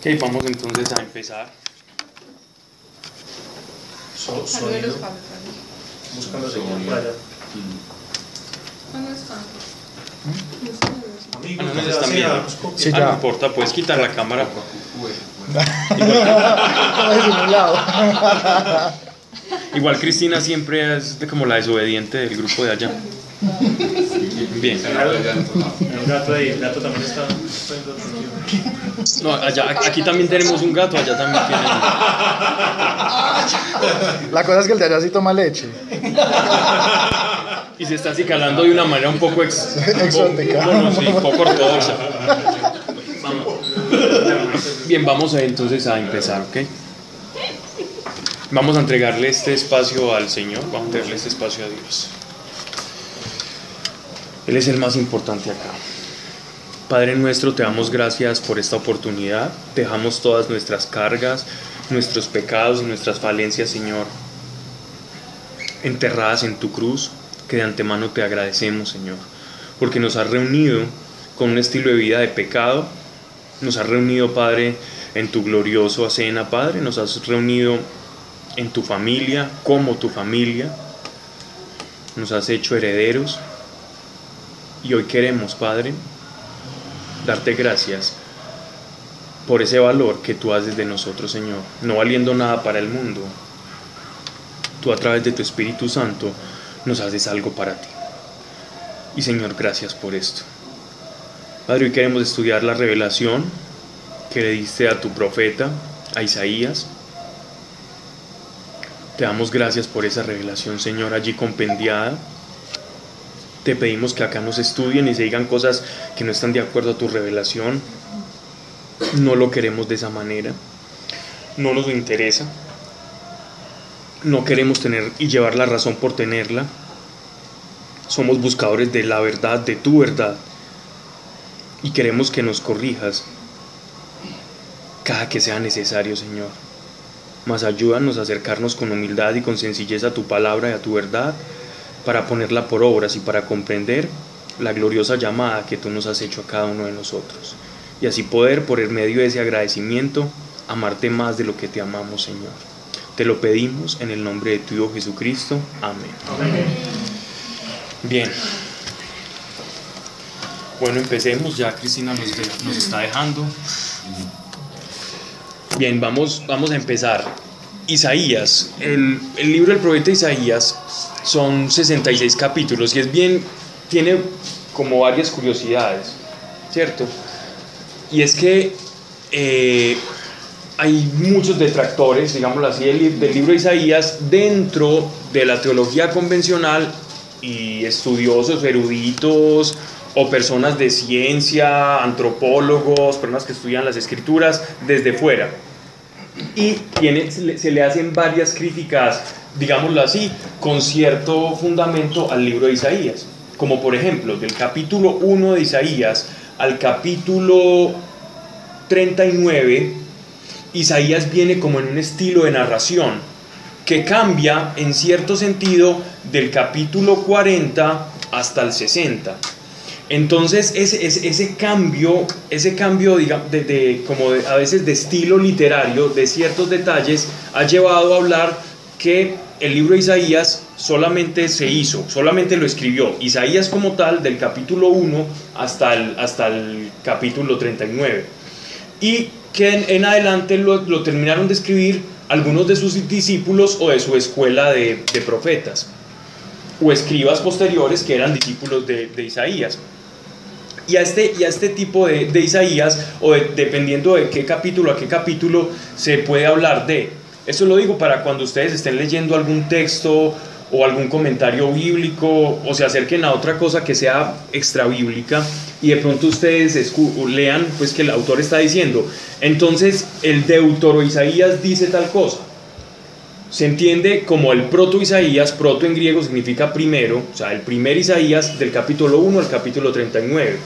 Ok, vamos entonces a empezar. So- Saludos sonido. Pablo, Buscando señal por allá. ¿Cuándo están? Amigos, Ah, no, ya están viendo. Sí, ya. no importa, puedes quitar la cámara. Igual Cristina siempre es de como la desobediente del grupo de allá. Bien. El gato ahí, el gato también está. No, allá, aquí también tenemos un gato, allá también tienen. La cosa es que el de allá sí toma leche. Y se está acicalando de una manera un poco ex, Exótica. Bueno, sí, poco ortodoxa. Vamos. Bien, vamos a, entonces a empezar, ¿ok? Vamos a entregarle este espacio al Señor, vamos a entregarle este espacio a Dios. Él es el más importante acá. Padre nuestro, te damos gracias por esta oportunidad. Dejamos todas nuestras cargas, nuestros pecados y nuestras falencias, Señor, enterradas en tu cruz, que de antemano te agradecemos, Señor, porque nos has reunido con un estilo de vida de pecado, nos has reunido, Padre, en tu glorioso cena, Padre, nos has reunido en tu familia, como tu familia, nos has hecho herederos, y hoy queremos, Padre, darte gracias por ese valor que tú haces de nosotros, Señor, no valiendo nada para el mundo. Tú a través de tu Espíritu Santo nos haces algo para ti. Y Señor, gracias por esto. Padre, hoy queremos estudiar la revelación que le diste a tu profeta, a Isaías. Te damos gracias por esa revelación, Señor, allí compendiada. Te pedimos que acá nos estudien y se digan cosas que no están de acuerdo a tu revelación. No lo queremos de esa manera. No nos interesa. No queremos tener y llevar la razón por tenerla. Somos buscadores de la verdad, de tu verdad. Y queremos que nos corrijas cada que sea necesario, Señor. Mas ayúdanos a acercarnos con humildad y con sencillez a tu palabra y a tu verdad para ponerla por obras y para comprender la gloriosa llamada que tú nos has hecho a cada uno de nosotros. Y así poder, por el medio de ese agradecimiento, amarte más de lo que te amamos, Señor. Te lo pedimos en el nombre de tu Hijo Jesucristo. Amén. Bien. Bueno, empecemos. Ya Cristina nos, de- nos está dejando. Bien, vamos, vamos a empezar. Isaías, el, el libro del profeta Isaías son 66 capítulos y es bien, tiene como varias curiosidades, ¿cierto? Y es que eh, hay muchos detractores, digámoslo así, del, del libro de Isaías dentro de la teología convencional y estudiosos, eruditos o personas de ciencia, antropólogos, personas que estudian las escrituras desde fuera. Y tiene, se, le, se le hacen varias críticas, digámoslo así, con cierto fundamento al libro de Isaías. Como por ejemplo, del capítulo 1 de Isaías al capítulo 39, Isaías viene como en un estilo de narración que cambia en cierto sentido del capítulo 40 hasta el 60. Entonces ese, ese, cambio, ese cambio de, como a veces de estilo literario, de ciertos detalles, ha llevado a hablar que el libro de Isaías solamente se hizo, solamente lo escribió Isaías como tal del capítulo 1 hasta el, hasta el capítulo 39 y que en, adelante lo, lo terminaron de escribir algunos de sus discípulos o de su escuela de, profetas o escribas posteriores que eran discípulos de Isaías. Y a este, y este tipo de, Isaías, o de- dependiendo de qué capítulo a qué capítulo, se puede hablar de. Eso lo digo para cuando ustedes estén leyendo algún texto o algún comentario bíblico o se acerquen a otra cosa que sea extra bíblica y de pronto ustedes lean pues que el autor está diciendo, entonces el deutero Isaías dice tal cosa se entiende como el proto Isaías, proto en griego significa primero, o sea, el primer Isaías del capítulo 1 al capítulo 39.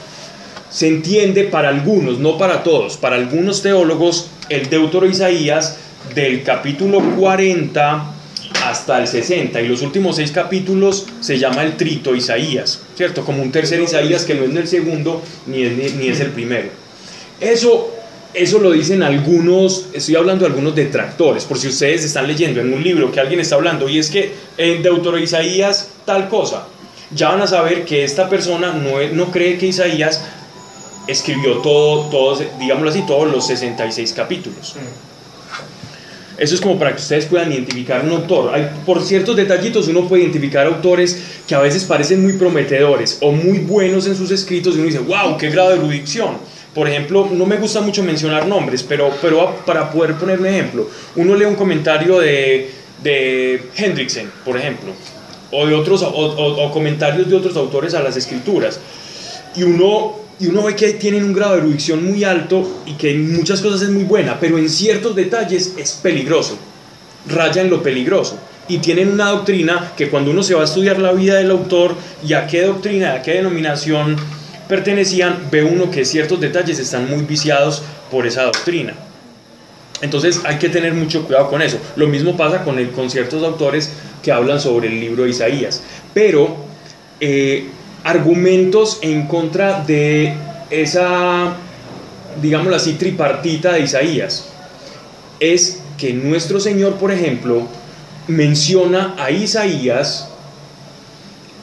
Se entiende para algunos, no para todos, para algunos teólogos, el deutero Isaías del capítulo 40 hasta el 60 y los últimos seis capítulos se llama el trito Isaías, ¿cierto? Como un tercer Isaías que no es el segundo ni es, ni, es el primero. Eso eso lo dicen algunos, estoy hablando de algunos detractores, por si ustedes están leyendo en un libro que alguien está hablando y es que en Deutero Isaías tal cosa, ya van a saber que esta persona no, no cree que Isaías escribió todo, todos, digámoslo así, todos los 66 capítulos. Eso es como para que ustedes puedan identificar un autor. Hay, por ciertos detallitos uno puede identificar autores que a veces parecen muy prometedores o muy buenos en sus escritos y uno dice, wow, qué grado de erudición. Por ejemplo, no me gusta mucho mencionar nombres, pero, pero para poder poner un ejemplo, uno lee un comentario de, de Hendrickson, por ejemplo, o, de otros, o, o- o comentarios de otros autores a las escrituras, y uno, y uno ve que tienen un grado de erudición muy alto y que en muchas cosas es muy buena, pero en ciertos detalles es peligroso, raya en lo peligroso. Y tienen una doctrina que cuando uno se va a estudiar la vida del autor y a qué doctrina, a qué denominación pertenecían, ve uno que ciertos detalles están muy viciados por esa doctrina. Entonces hay que tener mucho cuidado con eso. Lo mismo pasa con, el, con ciertos autores que hablan sobre el libro de Isaías. Pero eh, argumentos en contra de esa, digámoslo así, tripartita de Isaías es que nuestro Señor, por ejemplo, menciona a Isaías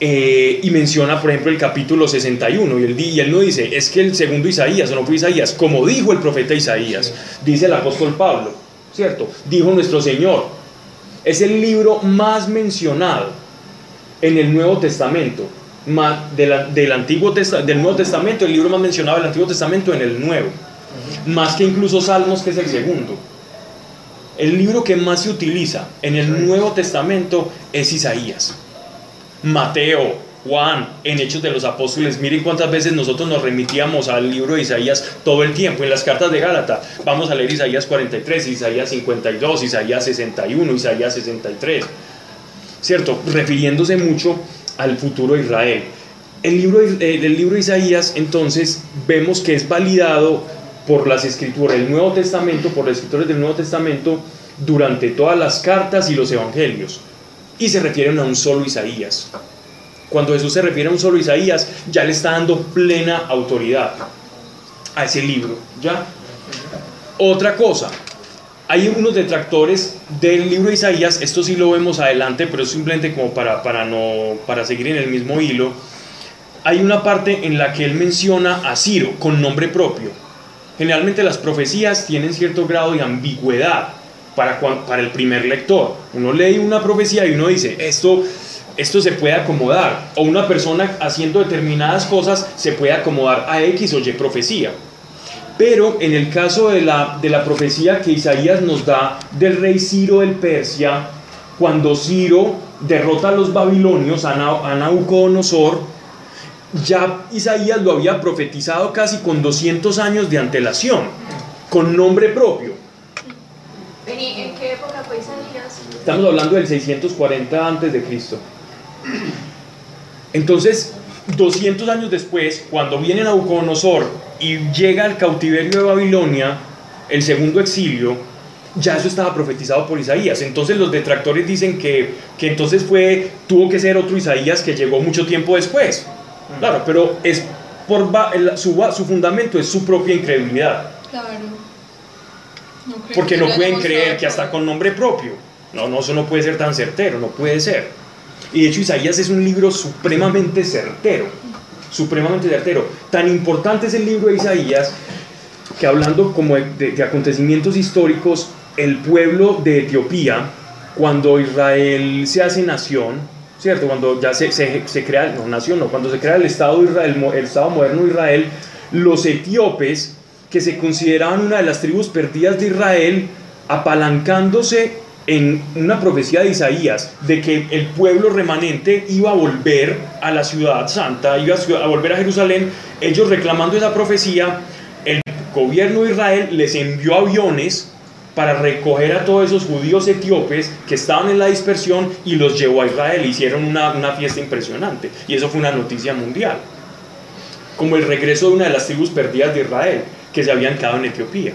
eh, y menciona, por ejemplo, el capítulo 61 y él, y él no dice, es que el segundo Isaías o no fue Isaías, como dijo el profeta Isaías, dice el apóstol Pablo, ¿cierto? Dijo nuestro Señor. Es el libro más mencionado en el Nuevo Testamento, más de la- del, Antiguo Testa- del Nuevo Testamento, el libro más mencionado del Antiguo Testamento en el Nuevo, más que incluso Salmos, que es el segundo. El libro que más se utiliza en el Nuevo Testamento es Isaías. Mateo, Juan, en Hechos de los Apóstoles, miren cuántas veces nosotros nos remitíamos al libro de Isaías todo el tiempo. En las cartas de Gálata, vamos a leer Isaías 43, Isaías 52, Isaías 61, Isaías 63. ¿Cierto? Refiriéndose mucho al futuro Israel. El libro, eh, del libro de Isaías, entonces, vemos que es validado por las escrituras del Nuevo Testamento, por los escritores del Nuevo Testamento, durante todas las cartas y los evangelios. Y se refieren a un solo Isaías. Cuando Jesús se refiere a un solo Isaías, ya le está dando plena autoridad a ese libro. ¿Ya? Otra cosa, hay unos detractores del libro de Isaías, esto sí lo vemos adelante, pero es simplemente como para, para, no, para seguir en el mismo hilo. Hay una parte en la que él menciona a Ciro con nombre propio. Generalmente las profecías tienen cierto grado de ambigüedad para, para el primer lector. Uno lee una profecía y uno dice, esto, esto se puede acomodar. O una persona haciendo determinadas cosas se puede acomodar a X o Y profecía. Pero en el caso de la, de la profecía que Isaías nos da del rey Ciro del Persia, cuando Ciro derrota a los babilonios, a, Na- a Nabucodonosor, ya Isaías lo había profetizado casi con 200 años de antelación, con nombre propio. ¿en qué época fue Isaías? Estamos hablando del 640 antes de Cristo. Entonces, 200 años después, cuando viene Nabucodonosor y llega al cautiverio de Babilonia, el segundo exilio, ya eso estaba profetizado por Isaías. Entonces los detractores dicen que, que entonces fue, tuvo que ser otro Isaías que llegó mucho tiempo después. Claro, pero es por su, su fundamento es su propia incredulidad. Claro. No creo Porque que no pueden creer que hasta con nombre propio. No, no, eso no puede ser tan certero, no puede ser. Y de hecho Isaías es un libro supremamente certero, supremamente certero. Tan importante es el libro de Isaías que hablando como de, acontecimientos históricos, el pueblo de Etiopía, cuando Israel se hace nación, ¿cierto? Cuando ya se, se, crea, no nación, no, cuando se crea el Estado, Israel, el Estado moderno de Israel, los etíopes, que se consideraban una de las tribus perdidas de Israel, apalancándose en una profecía de Isaías de que el pueblo remanente iba a volver a la ciudad santa, iba a volver a Jerusalén, ellos reclamando esa profecía, el gobierno de Israel les envió aviones para recoger a todos esos judíos etíopes que estaban en la dispersión y los llevó a Israel. Hicieron una, una fiesta impresionante y eso fue una noticia mundial. Como el regreso de una de las tribus perdidas de Israel que se habían quedado en Etiopía,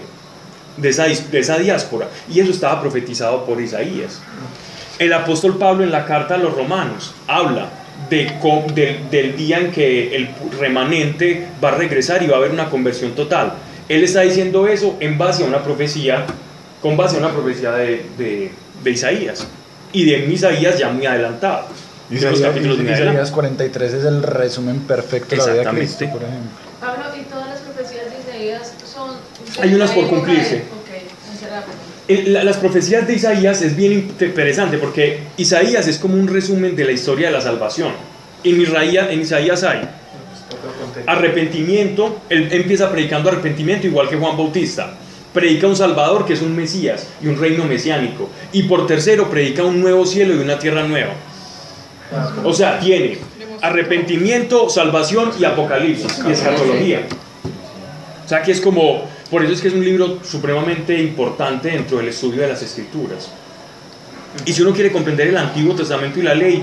de esa, de esa diáspora. Y eso estaba profetizado por Isaías. El apóstol Pablo en la carta a los romanos habla de, co- del- día en que el remanente va a regresar y va a haber una conversión total. Él está diciendo eso en base a una profecía, con base a una profecía de, de, de Isaías. Y de Isaías ya muy adelantado. de Isaías, Isaías adelante. 43 es el resumen perfecto de la vida de. Cristo, por ejemplo. Pablo, ¿y todas las profecías de Isaías son... Hay unas por cumplirse. la- Las profecías de Isaías es bien interesante porque Isaías es como un resumen de la historia de la salvación. En Isaías, en Isaías hay arrepentimiento, él empieza predicando arrepentimiento igual que Juan Bautista. Predica un Salvador que es un Mesías y un reino mesiánico. Y por tercero predica un nuevo cielo y una tierra nueva. O sea, tiene arrepentimiento, salvación y apocalipsis y escatología. O sea que es como, por eso es que es un libro supremamente importante dentro del estudio de las escrituras. Y si uno quiere comprender el Antiguo Testamento y la ley,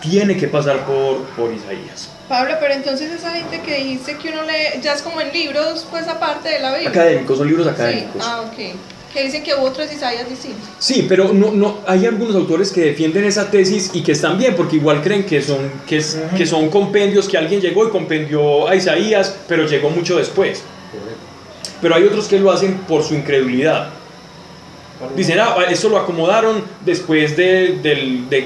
tiene que pasar por, por Isaías. Pablo, pero entonces esa gente que dice que uno lee, ya es como en libros, pues aparte de la Biblia. Académicos, son libros Sí. académicos. Ah, ok. Que dicen que hubo otros Isaías distintos. Sí, pero no, no, hay algunos autores que defienden esa tesis y que están bien, porque igual creen que son, que, es- que son compendios, que alguien llegó y compendió a Isaías, pero llegó mucho después. Pero hay otros que lo hacen por su incredulidad. Dicen, ah, eso lo acomodaron después de,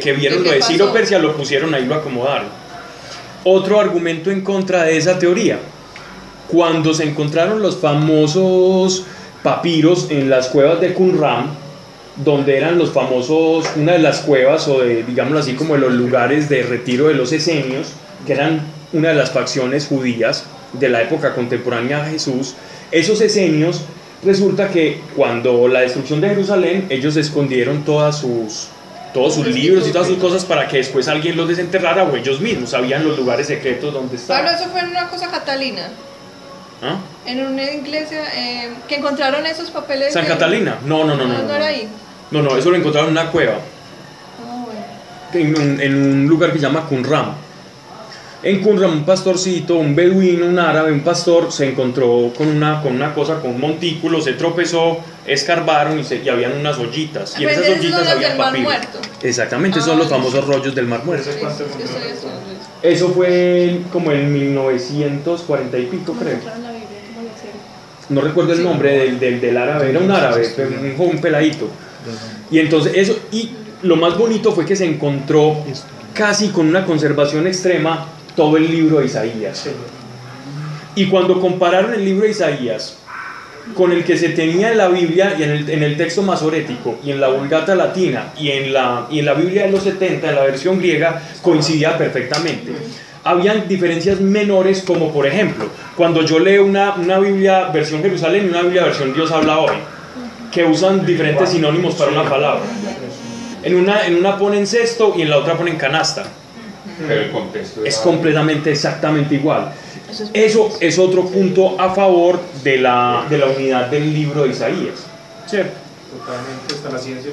que vieron ¿De lo de Ciro? Persia, lo pusieron ahí, lo acomodaron. Otro argumento en contra de esa teoría. Cuando se encontraron los famosos papiros en las cuevas de Qumran, donde eran los famosos, una de las cuevas o de, digámoslo así, como de los lugares de retiro de los esenios, que eran una de las facciones judías de la época contemporánea a Jesús, esos esenios, resulta que cuando la destrucción de Jerusalén, ellos escondieron todas sus, todos sus libros y todas sus cosas para que después alguien los desenterrara o ellos mismos sabían los lugares secretos donde estaban. eso fue en una cosa catalina. ¿Ah? En una iglesia eh, que encontraron esos papeles. ¿San de- Catalina? No, no, no, no. No, no era ahí. No, no, eso lo encontraron en una cueva. Ah, bueno. en un, en un lugar que se llama Qumran. En Qumran un pastorcito, un beduino, un árabe, un pastor se encontró con una, con una cosa, con un montículo, se tropezó, escarbaron y, se, y habían unas ollitas. Y en esas ollitas son los había papiro. Exactamente, son Ah, los sí. famosos rollos del Mar Muerto. Eso. Fue como en 1940 y pico, creo. No recuerdo el nombre del, del, del árabe, era un árabe, un joven peladito. Y entonces eso, y lo más bonito fue que se encontró casi con una conservación extrema todo el libro de Isaías. Y cuando compararon el libro de Isaías con el que se tenía en la Biblia y en el, en el texto masorético y en la Vulgata latina y en, la, y en la Biblia de los 70, en la versión griega, coincidía perfectamente. Habían diferencias menores como por ejemplo, cuando yo leo una, una Biblia versión Jerusalén y una Biblia versión Dios habla hoy, que usan diferentes sinónimos para una palabra. En una, en una ponen cesto y en la otra ponen canasta. Pero el contexto Es completamente, exactamente igual. Eso es- Eso es otro punto a favor de la, de la unidad del libro de Isaías. ¿Cierto? Totalmente, hasta la ciencia.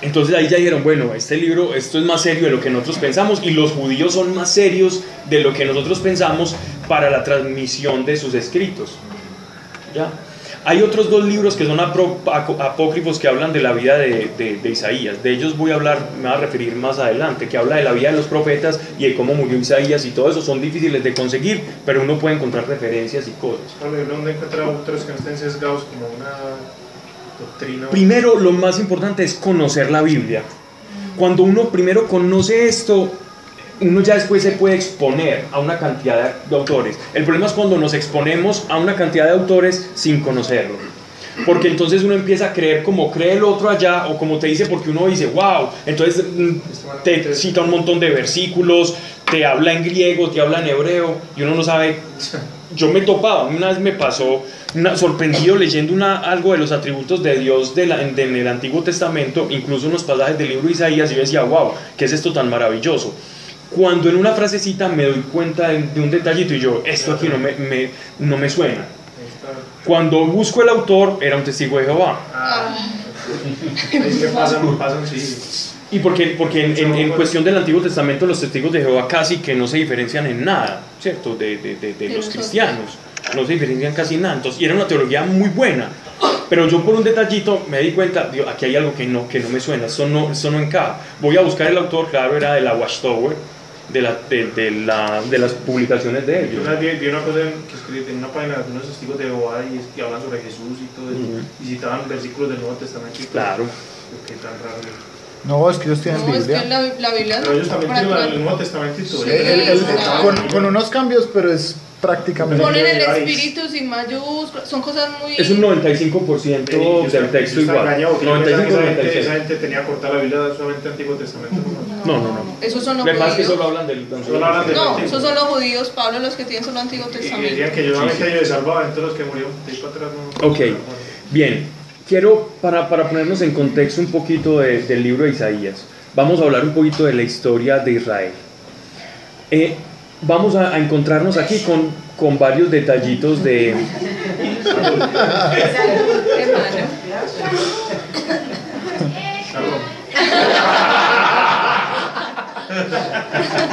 Entonces ahí ya dijeron, bueno, este libro, esto es más serio de lo que nosotros pensamos y los judíos son más serios de lo que nosotros pensamos para la transmisión de sus escritos. ¿Ya? Hay otros dos libros que son apócrifos que hablan de la vida de, de- de Isaías. De ellos voy a hablar, me voy a referir más adelante, que habla de la vida de los profetas y de cómo murió Isaías y todo eso. Son difíciles de conseguir, pero uno puede encontrar referencias y cosas. Bueno, ¿y ¿Dónde encuentra autores que no estén sesgados como una doctrina? Primero, lo más importante es conocer la Biblia. Cuando uno primero conoce esto, uno ya después se puede exponer a una cantidad de, autores. El problema es cuando nos exponemos a una cantidad de autores sin conocerlo. Porque entonces uno empieza a creer como cree el otro allá o como te dice porque uno dice, wow, entonces mm, te cita un montón de versículos, te habla en griego, te habla en hebreo y uno no sabe yo me topaba, una vez me pasó sorprendido leyendo una, algo de los atributos de Dios de la- en el Antiguo Testamento, incluso unos pasajes del libro de Isaías, y yo decía, wow, ¿qué es esto tan maravilloso? Cuando en una frasecita me doy cuenta de, de un detallito y yo, esto aquí no me, me- no me suena. Cuando busco el autor, era un testigo de Jehová. Ah, es que pasan, pasan, sí. Y porque, porque en, en- en cuestión del Antiguo Testamento los testigos de Jehová casi que no se diferencian en nada, ¿cierto? De, de- de- de los cristianos. No se diferencian casi en nada. Entonces, y era una teología muy buena. Pero yo por un detallito me di cuenta, digo, aquí hay algo que no, que no me suena, esto no, esto no encaja. Voy a buscar el autor, claro, era de la Watchtower. De, la, de, de la, de las publicaciones de Yo ellos. una vez vi, una cosa en- que escribí en una página de unos testigos de Jehová y, que hablan sobre Jesús y todo eso, Ujú. y citaban versículos del Nuevo Testamento y todo. Claro. Yo, Qué tan raro. es. No, es que ellos tienen No, es que Biblia. la, la Biblia Pero ellos también tienen el Nuevo Testamento y todo. Sí, El- el- el- con, con unos cambios, pero es prácticamente. Ponen el espíritu sin mayúsculas, son cosas muy... Es un 95% Yo estaba- del texto yo igual. engañado, que yo pensaba que esa gente, 95-96. esa gente tenía cortada la Biblia solamente Antiguo Testamento. ¿no? No, no, no. Esos son Lo los pasa es que judíos. solo hablan del Solo hablan del No, Antiguo. esos son los judíos, Pablo, los que tienen solo Antiguo Y Testamento. decían que yo solamente Sí, sí. ellos salvaba, entonces los que para atrás no. Ok, bien. Quiero, para, para ponernos en contexto un poquito de- del libro de Isaías, vamos a hablar un poquito de la historia de Israel. Eh, vamos a, encontrarnos aquí con, con varios detallitos de...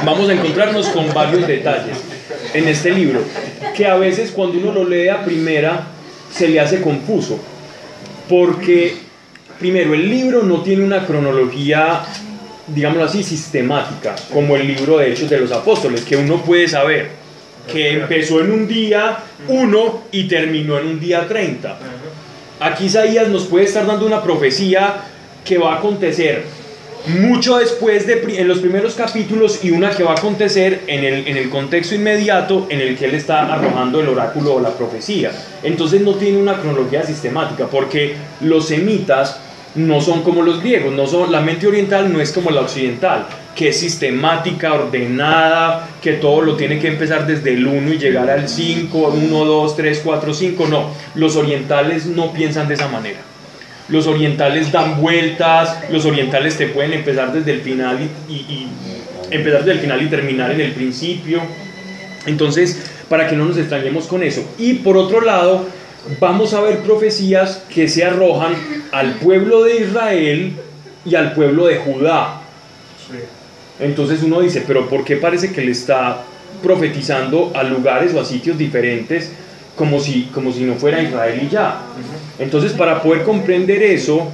Vamos a encontrarnos con varios detalles en este libro, que a veces cuando uno lo lee a primera se le hace confuso, porque primero el libro no tiene una cronología, digámoslo así, sistemática, como el libro de Hechos de los Apóstoles, que uno puede saber que empezó en un día 1 y terminó en un día 30. Aquí Isaías nos puede estar dando una profecía que va a acontecer mucho después de en los primeros capítulos y una que va a acontecer en el, en el contexto inmediato en el que él está arrojando el oráculo o la profecía. Entonces no tiene una cronología sistemática porque los semitas no son como los griegos, no son, la mente oriental no es como la occidental, que es sistemática, ordenada, que todo lo tiene que empezar desde el 1 y llegar al 5, 1, 2, 3, 4, 5, no, los orientales no piensan de esa manera. Los orientales dan vueltas, los orientales te pueden empezar desde el final y, empezar desde el final y terminar en el principio. Entonces, para que no nos extrañemos con eso. Y por otro lado, vamos a ver profecías que se arrojan al pueblo de Israel y al pueblo de Judá. Entonces uno dice, pero ¿por qué parece que le está profetizando a lugares o a sitios diferentes como si, como si no fuera Israel y ya? Entonces para poder comprender eso,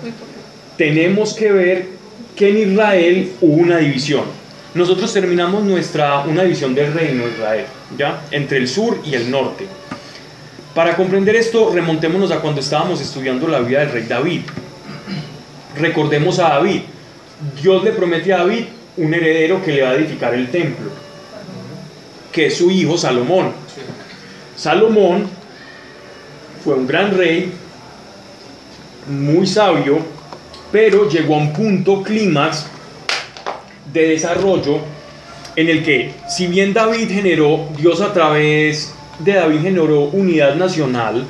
tenemos que ver que en Israel hubo una división. Nosotros terminamos nuestra, una división del reino de Israel, ¿ya? Entre el sur y el norte. Para comprender esto, remontémonos a cuando estábamos estudiando la vida del rey David. Recordemos a David. Dios le promete a David un heredero que le va a edificar el templo, que es su hijo Salomón. Salomón fue un gran rey, muy sabio, pero llegó a un punto clímax de desarrollo en el que, si bien David generó, Dios a través de David generó unidad nacional,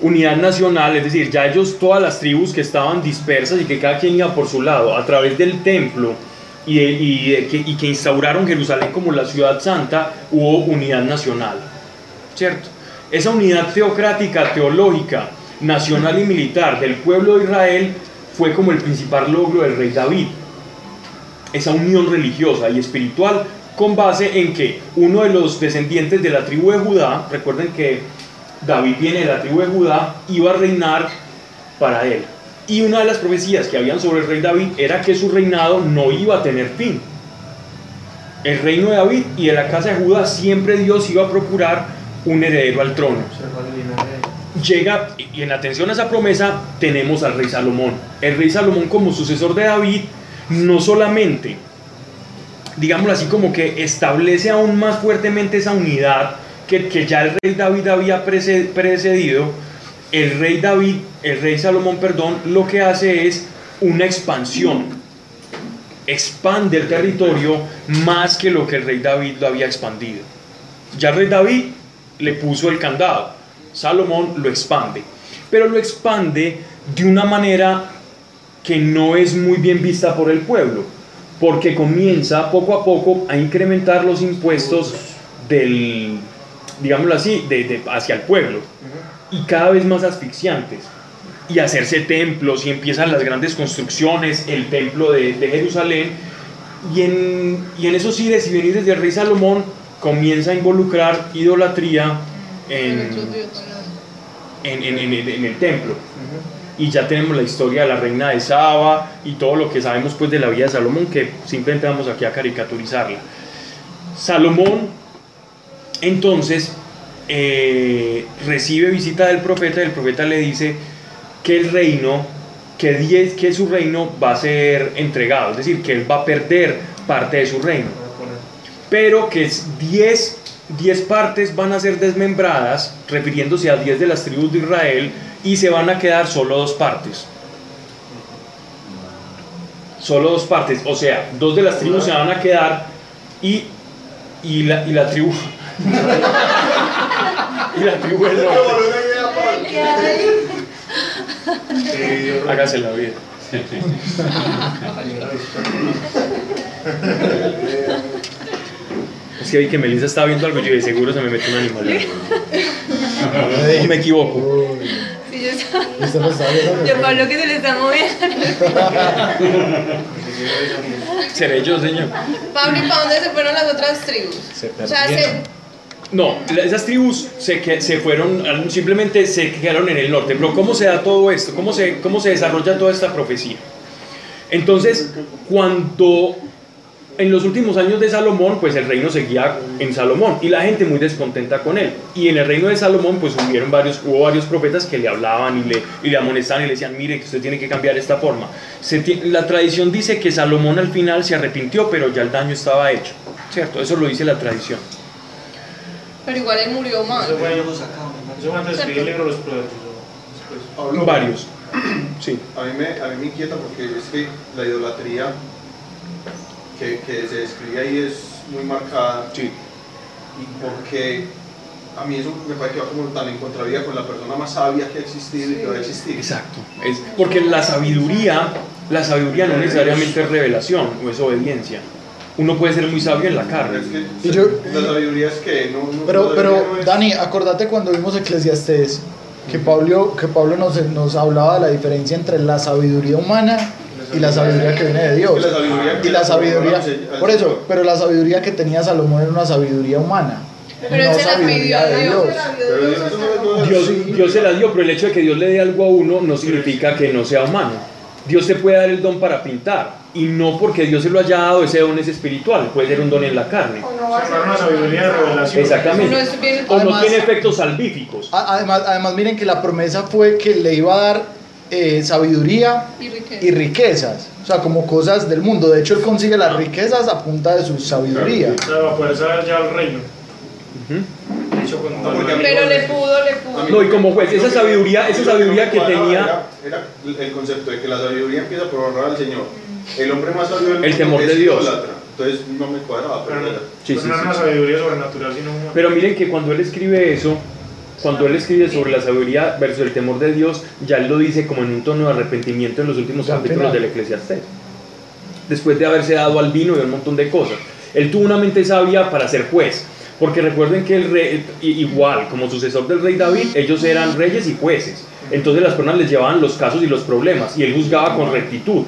unidad nacional, es decir, ya ellos, todas las tribus que estaban dispersas y que cada quien iba por su lado, a través del templo y, de- y de que, y que instauraron Jerusalén como la ciudad santa, hubo unidad nacional, ¿cierto? Esa unidad teocrática, teológica, nacional y militar del pueblo de Israel fue como el principal logro del rey David. Esa unión religiosa y espiritual con base en que uno de los descendientes de la tribu de Judá, recuerden que David viene de la tribu de Judá, iba a reinar para él. Y una de las profecías que habían sobre el rey David era que su reinado no iba a tener fin. El reino de David y de la casa de Judá siempre Dios iba a procurar un heredero al trono. Llega, y en atención a esa promesa, tenemos al rey Salomón. El rey Salomón como sucesor de David, no solamente, digámoslo así, como que establece aún más fuertemente esa unidad que, que ya el rey David había prece- precedido, el rey David, el rey Salomón, perdón, lo que hace es una expansión. Expande el territorio más que lo que el rey David lo había expandido. Ya el rey David le puso el candado, Salomón lo expande, pero lo expande de una manera que no es muy bien vista por el pueblo, porque comienza poco a poco a incrementar los impuestos del, digámoslo así, de- de- hacia el pueblo, y cada vez más asfixiantes, y hacerse templos, y empiezan las grandes construcciones, el templo de, de Jerusalén, y en, y en esos ires y venires del rey Salomón comienza a involucrar idolatría en, en- en- en el templo. Y ya tenemos la historia de la reina de Saba y todo lo que sabemos pues de la vida de Salomón, que simplemente vamos aquí a caricaturizarla. Salomón entonces eh, recibe visita del profeta y el profeta le dice que el reino, que, diez, que su reino va a ser entregado, es decir, que él va a perder parte de su reino, pero que 10 10 partes van a ser desmembradas, refiriéndose a 10 de las tribus de Israel, y se van a quedar solo dos partes. Solo dos partes, o sea, dos de las tribus se van a quedar y, y, la, y la tribu... y la tribu del norte. Hágase la vida. Es que vi que Melissa estaba viendo algo y yo de seguro se me metió un animal. ¿O me equivoco? Sí, yo estaba-. Yo Pablo que se le está moviendo. ¿Seré yo, señor? Pablo, ¿y para dónde se fueron las otras tribus? Se O sea, se. No, esas tribus se, que, se fueron, simplemente se quedaron en el norte. Pero ¿cómo se da todo esto? ¿Cómo se, cómo se desarrolla toda esta profecía? Entonces, cuando en los últimos años de Salomón, pues el reino seguía en Salomón y la gente muy descontenta con él. Y en el reino de Salomón, pues hubieron varios, hubo varios profetas que le hablaban y le, y le amonestaban y le decían, mire, que usted tiene que cambiar esta forma. Se la tradición dice que Salomón al final se arrepintió, pero ya el daño estaba hecho, ¿cierto? Eso lo dice la tradición. pero igual él murió mal. Escribir el libro los Varios. Sí. A mí, me, a mí me inquieta porque es que la idolatría que, que se describe ahí es muy marcada Sí. y porque a mí eso me parece que va como tan en contravía con la persona más sabia que ha existido y que va a existir. Exacto. Es porque la sabiduría, la sabiduría no necesariamente es revelación o es obediencia. Uno puede ser muy sabio en la carne. Es que Y yo- la sabiduría es que no, no- Pero, pero no es- Dani, acordate cuando vimos Eclesiastés que Pablo, que Pablo nos, nos hablaba de la diferencia entre la sabiduría humana y la sabiduría que viene de Dios. Que la sabiduría Y la sabiduría, por eso, pero la sabiduría que tenía Salomón era una sabiduría humana, Pero él no se la pidió sabiduría a de Dios. Dios. Dios, se la dio, pero el hecho de que Dios le dé algo a uno no significa que no sea humano. Dios te puede dar el don para pintar y no porque Dios se lo haya dado, ese don es espiritual, puede ser un don en la carne. O no va a ser una sabiduría de revelación. Exactamente. No es bien- O no tiene efectos salvíficos. Además, además, miren que la promesa fue que le iba a dar eh, sabiduría Y riqueza. y riquezas, o sea, como cosas del mundo. De hecho, él consigue las riquezas a punta de su sabiduría. O sea, para poder saber ya el reino. Dicho con No, Pero le pudo, le pudo. No, y como juez, esa sabiduría- esa sabiduría que tenía- Era, era el concepto de que la sabiduría empieza por honrar al Señor. El hombre más sabio del El mundo temor es de Dios. Entonces no me cuadraba, pero Pero, era- Sí, pero sí, no sí. era una sabiduría sobrenatural, sino humana. Pero miren que cuando él escribe eso, cuando él escribe sobre la sabiduría versus el temor de Dios, ya él lo dice como en un tono de arrepentimiento en los últimos capítulos del Eclesiastés. Después de haberse dado al vino y a un montón de cosas. Él tuvo una mente sabia para ser juez. Porque recuerden que el rey, igual como sucesor del rey David, ellos eran reyes y jueces. Entonces las personas les llevaban los casos y los problemas y él juzgaba con rectitud,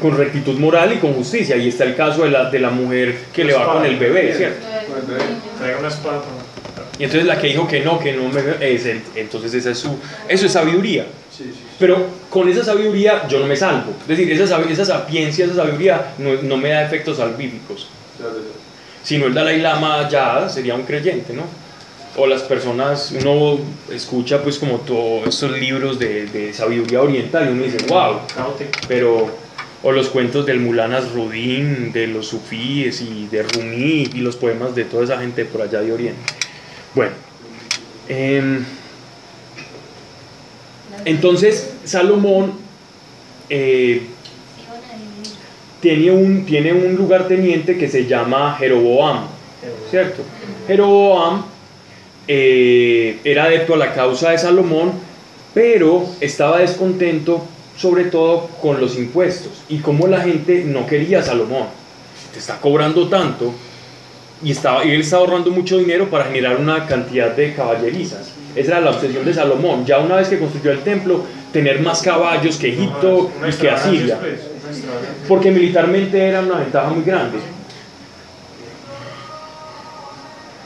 con rectitud moral y con justicia. Y está el caso de la, de la mujer que le va con el bebé, ¿cierto? con el bebé. Traiga una espada. Y entonces la que dijo que no, que no me es el- entonces esa es su eso es sabiduría. Sí, sí, sí. Pero con esa sabiduría yo no me salvo. Es decir, esa, esa sapiencia, esa sabiduría no, no me da efectos salvíficos. Ya, ya, ya. Si no el Dalai Lama ya sería un creyente, ¿no? O las personas, uno escucha pues como todos estos libros de, de sabiduría oriental y uno dice, wow, pero o los cuentos del Mulanas Rudin, de los sufíes y de Rumi y los poemas de toda esa gente por allá de Oriente. Bueno, em, entonces Salomón eh, tiene, un, tiene un lugarteniente que se llama Jeroboam, ¿cierto? Jeroboam eh, era adepto a la causa de Salomón, pero estaba descontento sobre todo con los impuestos y como la gente no quería a Salomón. Te está cobrando tanto y, estaba, y él estaba ahorrando mucho dinero para generar una cantidad de caballerizas. Esa era la obsesión de Salomón. Ya una vez que construyó el templo, tener más caballos que Egipto y que Asiria. pues. Porque militarmente era una ventaja muy grande.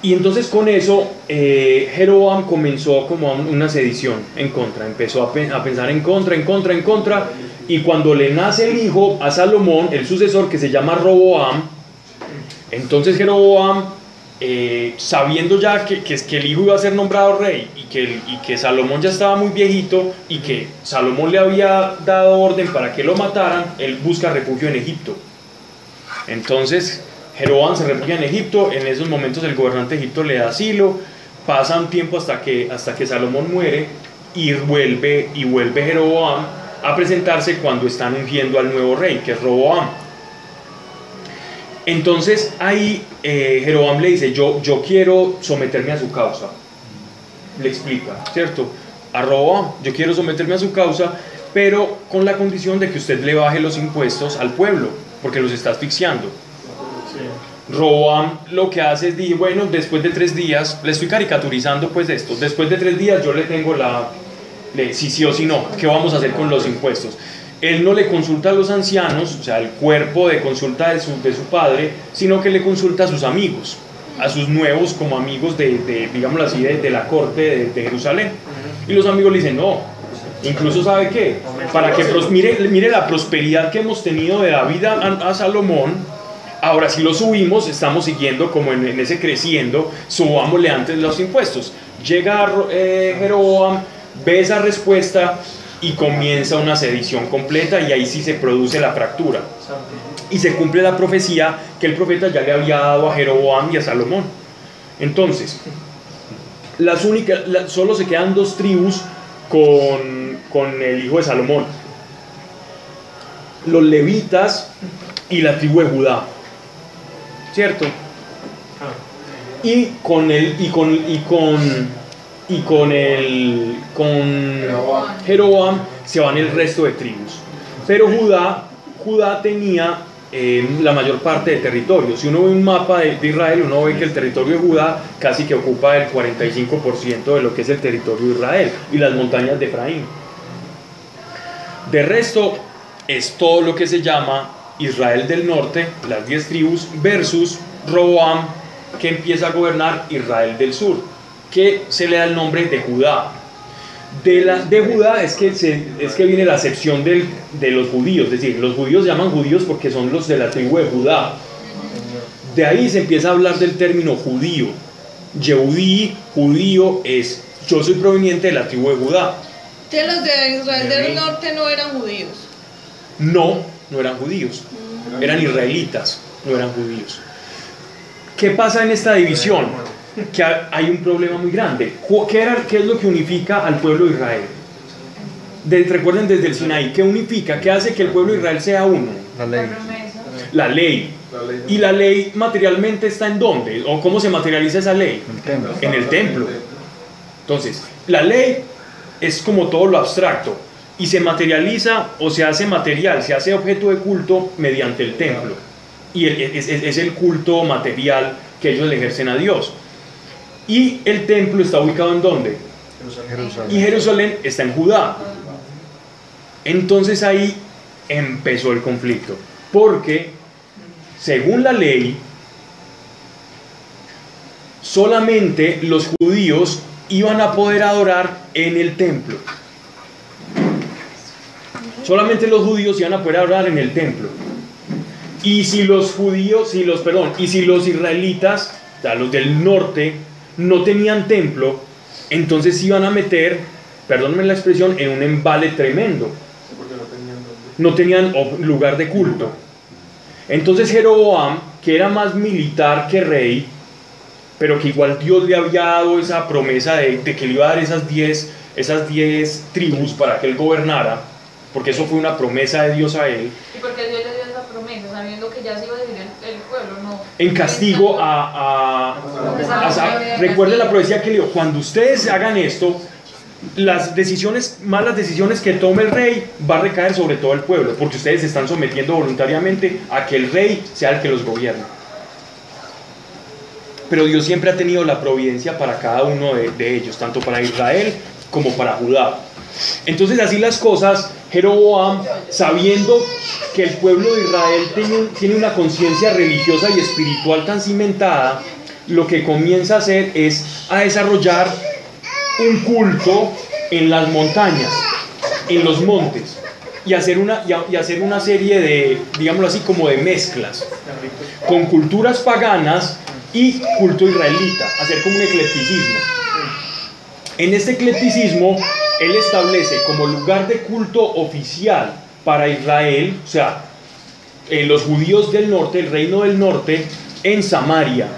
Y entonces con eso eh, Jeroboam comenzó como una sedición en contra, empezó a, pe- a pensar en contra, en contra, en contra, y cuando le nace el hijo a Salomón, el sucesor que se llama Roboam, entonces Jeroboam, eh, sabiendo ya que, que, el hijo iba a ser nombrado rey y que, que Salomón ya estaba muy viejito y que Salomón le había dado orden para que lo mataran, él busca refugio en Egipto. Entonces Jeroboam se refugia en Egipto, en esos momentos el gobernante de Egipto le da asilo, pasa un tiempo hasta que, hasta que Salomón muere y vuelve, y vuelve Jeroboam a presentarse cuando están ungiendo al nuevo rey, que es Roboam. Entonces ahí eh, Jeroboam le dice, yo, yo quiero someterme a su causa. Le explica, ¿cierto? A Roboam, yo quiero someterme a su causa, pero con la condición de que usted le baje los impuestos al pueblo, porque los está asfixiando. Roboam lo que hace es, dije, bueno, después de tres días, le estoy caricaturizando pues esto, después de tres días yo le tengo la, le, si sí o si no, ¿qué vamos a hacer con los impuestos? Él no le consulta a los ancianos, o sea, el cuerpo de consulta de su, de su padre, sino que le consulta a sus amigos, a sus nuevos como amigos de, de digámoslo así, de, de la corte de, de Jerusalén. Y los amigos le dicen, no, incluso sabe qué, para que mire, mire la prosperidad que hemos tenido de David a, a Salomón, Ahora, si lo subimos, estamos siguiendo como en, en ese creciendo, subámosle antes los impuestos. Llega eh, Jeroboam, ve esa respuesta y comienza una sedición completa y ahí sí se produce la fractura. Y se cumple la profecía que el profeta ya le había dado a Jeroboam y a Salomón. Entonces, las únicas, la- solo se quedan dos tribus con, con el hijo de Salomón. Los levitas y la tribu de Judá. ¿Cierto? Y con el y con y con y con el con Jeroboam se van el resto de tribus. Pero Judá Judá tenía eh, la mayor parte de territorio. Si uno ve un mapa de, de Israel, uno ve que el territorio de Judá casi que ocupa el 45% de lo que es el territorio de Israel y las montañas de Efraín. De resto, es todo lo que se llama Israel del norte, las 10 tribus, versus Roboam, que empieza a gobernar Israel del sur, que se le da el nombre de Judá. De, la, de Judá es que, se- es que viene la acepción del- de los judíos, es decir, los judíos se llaman judíos porque son los de la tribu de Judá. De ahí se empieza a hablar del término judío. Yehudí, judío, es yo soy proveniente de la tribu de Judá. Que los de Israel del norte no eran judíos. No, no eran judíos, eran israelitas, no eran judíos. ¿Qué pasa en esta división? Que ha- hay un problema muy grande. ¿Qué, era- qué es lo que unifica al pueblo de Israel? De- recuerden desde el Sinaí, ¿qué unifica? ¿Qué hace que el pueblo de Israel sea uno? La ley. La ley. ¿Y la ley materialmente está en dónde? ¿O cómo se materializa esa ley? En el templo. Entonces, la ley es como todo lo abstracto y se materializa o se hace material, se hace objeto de culto mediante el templo. Y es el culto material que ellos le ejercen a Dios. Y el templo está ubicado en dónde? Y Jerusalén está en Judá. Entonces ahí empezó el conflicto. Porque, según la ley, solamente los judíos iban a poder adorar en el templo. Solamente los judíos iban a poder adorar en el templo. Y si los judíos, si los, perdón, y si los israelitas, o sea, los del norte, no tenían templo, entonces se iban a meter, perdónenme la expresión, en un embale tremendo. No tenían lugar de culto. Entonces Jeroboam, que era más militar que rey, pero que igual Dios le había dado esa promesa de, de que le iba a dar esas 10 esas 10 tribus para que él gobernara, porque eso fue una promesa de Dios a él, ¿Y por qué Dios le dio esa promesa, sabiendo que ya se iba a dividir el, el pueblo? No. En castigo a... recuerden la profecía que le dio, cuando ustedes hagan esto, las decisiones, malas decisiones que tome el rey va a recaer sobre todo el pueblo, porque ustedes se están sometiendo voluntariamente a que el rey sea el que los gobierne. Pero Dios siempre ha tenido la providencia para cada uno de ellos, tanto para Israel como para Judá. Entonces así las cosas, Jeroboam, sabiendo que el pueblo de Israel tiene, un- tiene una conciencia religiosa y espiritual tan cimentada, lo que comienza a hacer es a desarrollar un culto en las montañas, en los montes, y hacer una, y hacer una serie de, digámoslo así, como de mezclas con culturas paganas y culto israelita, hacer como un eclecticismo. En este eclecticismo, él establece como lugar de culto oficial para Israel, o sea, eh, los judíos del norte, el reino del norte, en Samaria.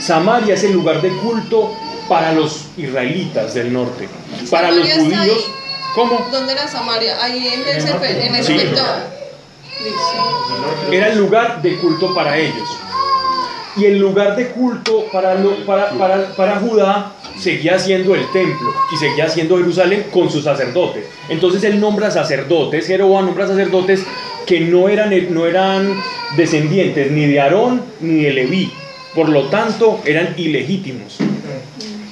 Samaria es el lugar de culto para los israelitas del norte. Para los judíos. ¿cómo? ¿Dónde era Samaria? Ahí en el en el Sí. Era el lugar de culto para ellos. Y el lugar de culto para, lo- para, para, para Judá seguía siendo el templo y seguía siendo Jerusalén con sus sacerdotes. Entonces él nombra sacerdotes, Jeroboam nombra sacerdotes que no eran, no eran descendientes ni de Aarón ni de Leví. Por lo tanto, eran ilegítimos.